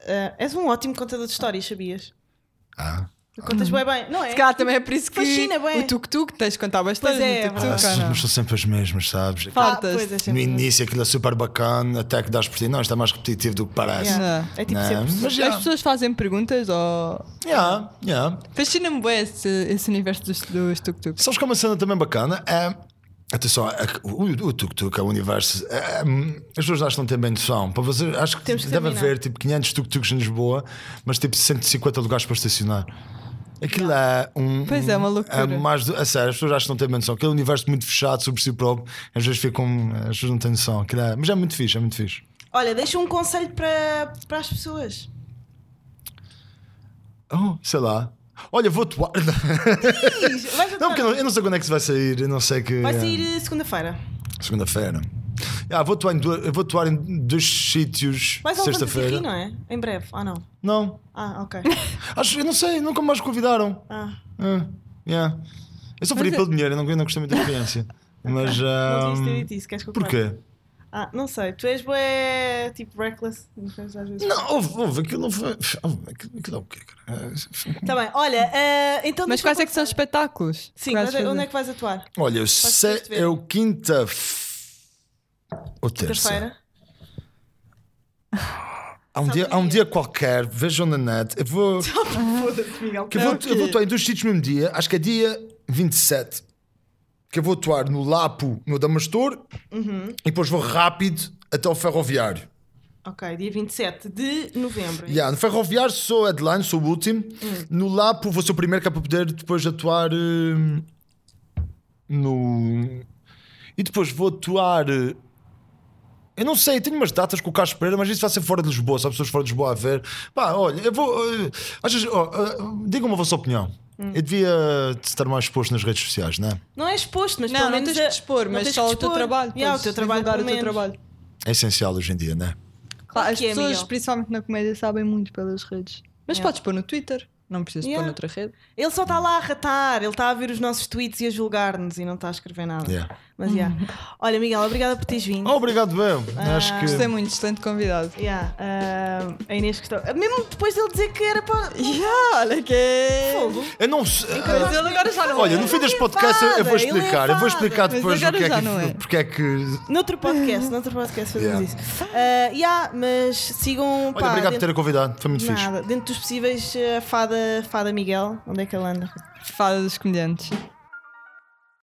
uh, és um ótimo contador de histórias, sabias? Ah. Contas bem bem, não é? Se calhar também é por isso que Fascina, bué. o tuk-tuk tens de contar bastante. Pois é, no tuk-tuk, mas- Ah, não? mas são sempre as mesmas, sabes? Ah, Fartas. pois é, No início aquilo é super bacana, até que dás por ti. Não, isto é mais repetitivo do que parece. Yeah. Não. É tipo Não, sempre. mas As já. pessoas fazem perguntas ou. Yeah, yeah. Fascina-me bem esse, esse universo dos, dos tuk-tuks. Sabes que é uma cena também bacana? É. Atenção, é o, tuk-tuk é o universo. é- é- as pessoas acho que não têm bem noção. Para você, acho que, que deve terminar. haver tipo 500 tuk-tuks em Lisboa, mas tipo 150 lugares para estacionar. Aquilo é um. Pois é, uma loucura. É mais do- a sério, as pessoas acham que não têm bem noção. Aquele universo muito fechado sobre si próprio, às vezes ficam. As pessoas não têm noção. Aquilo é- mas é muito fixe, é muito fixe. Olha, deixa um conselho para, para as pessoas. Oh, sei lá. Olha, vou atuar. Diz, Não, porque eu não, eu não sei quando é que isso vai sair. Eu não sei que. Vai sair uh, segunda-feira. Segunda-feira. Ah, vou atuar em duas, eu vou atuar em dois sítios sexta-feira. Não é? Em breve. Ah, não. Não. Ah, ok. Acho, eu não sei, nunca mais convidaram. Ah, Ah, yeah. Eu só faria é- pelo dinheiro, eu não, eu não gostei muito da experiência. Mas. não ah, devias ter dito isso. Queres que eu porquê? Ah, não sei. Tu és bué, tipo, reckless. Não sei, às vezes. Não, houve, houve, aquilo não foi. houve, Aquilo, é o quê, cara? Tá bem. Olha, uh, então... Mas quais eu é que são espetáculos? Sim, é- onde é que vais atuar? Olha, eu ver. é o quinta. Ou terça. Há um, Sabe dia, há um dia? qualquer, vejam na net. Eu vou. Miguel. Que eu, vou, É o eu vou atuar em dois sítios no mesmo dia, acho que é dia 27. Que eu vou atuar no Lapo, no Damastor, Uhum. e depois vou rápido até ao Ferroviário. Ok, dia 27 de novembro. Yeah, no Ferroviário sou headline, sou o último. Hum. No Lapo vou ser o primeiro que é para poder depois atuar hum, no. E depois vou atuar. eh, Eu não sei, tenho umas datas com o Carlos Pereira, mas isso vai ser fora de Lisboa, só pessoas fora de Lisboa a ver. Pá, olha, eu vou. eh, achas- ó, eh, Digam-me a vossa opinião. Hum. Eu devia estar mais exposto nas redes sociais, não é? Não é exposto, mas Não, pelo não menos tens que a- dispor, não mas tens só o teu trabalho. Yeah, o teu trabalho, o teu trabalho. É essencial hoje em dia, não é? Claro, as é, pessoas, Miguel? principalmente na comédia, sabem muito pelas redes. Mas Yeah. podes pôr no Twitter. Não precisas Yeah. pôr noutra rede. Ele só está lá a ratar, ele está a ver os nossos tweets e a julgar-nos e não está a escrever nada. Yeah. Mas, yeah. Olha, Miguel, obrigada por teres vindo. Oh, obrigado, bem. Acho que. Gostei muito, excelente convidado. Yeah, ah, a Inês gostou. Mesmo depois dele dizer que era para. Yeah, olha que é. Fogo. Eu não sei. Mas ele agora já não Olha, é. no fim deste Ele é podcast eu- eu vou ele é explicar. Eu vou explicar depois o agora que é já que. não é. Porque é que. Noutro podcast, noutro podcast fazemos Yeah. isso. Ah, yeah, mas sigam. Olha, pá, obrigado por dentro, terem convidado. Foi muito fixe. nada, dentro dos possíveis, a fada, fada Miguel, onde é que ele anda? Fada dos comediantes.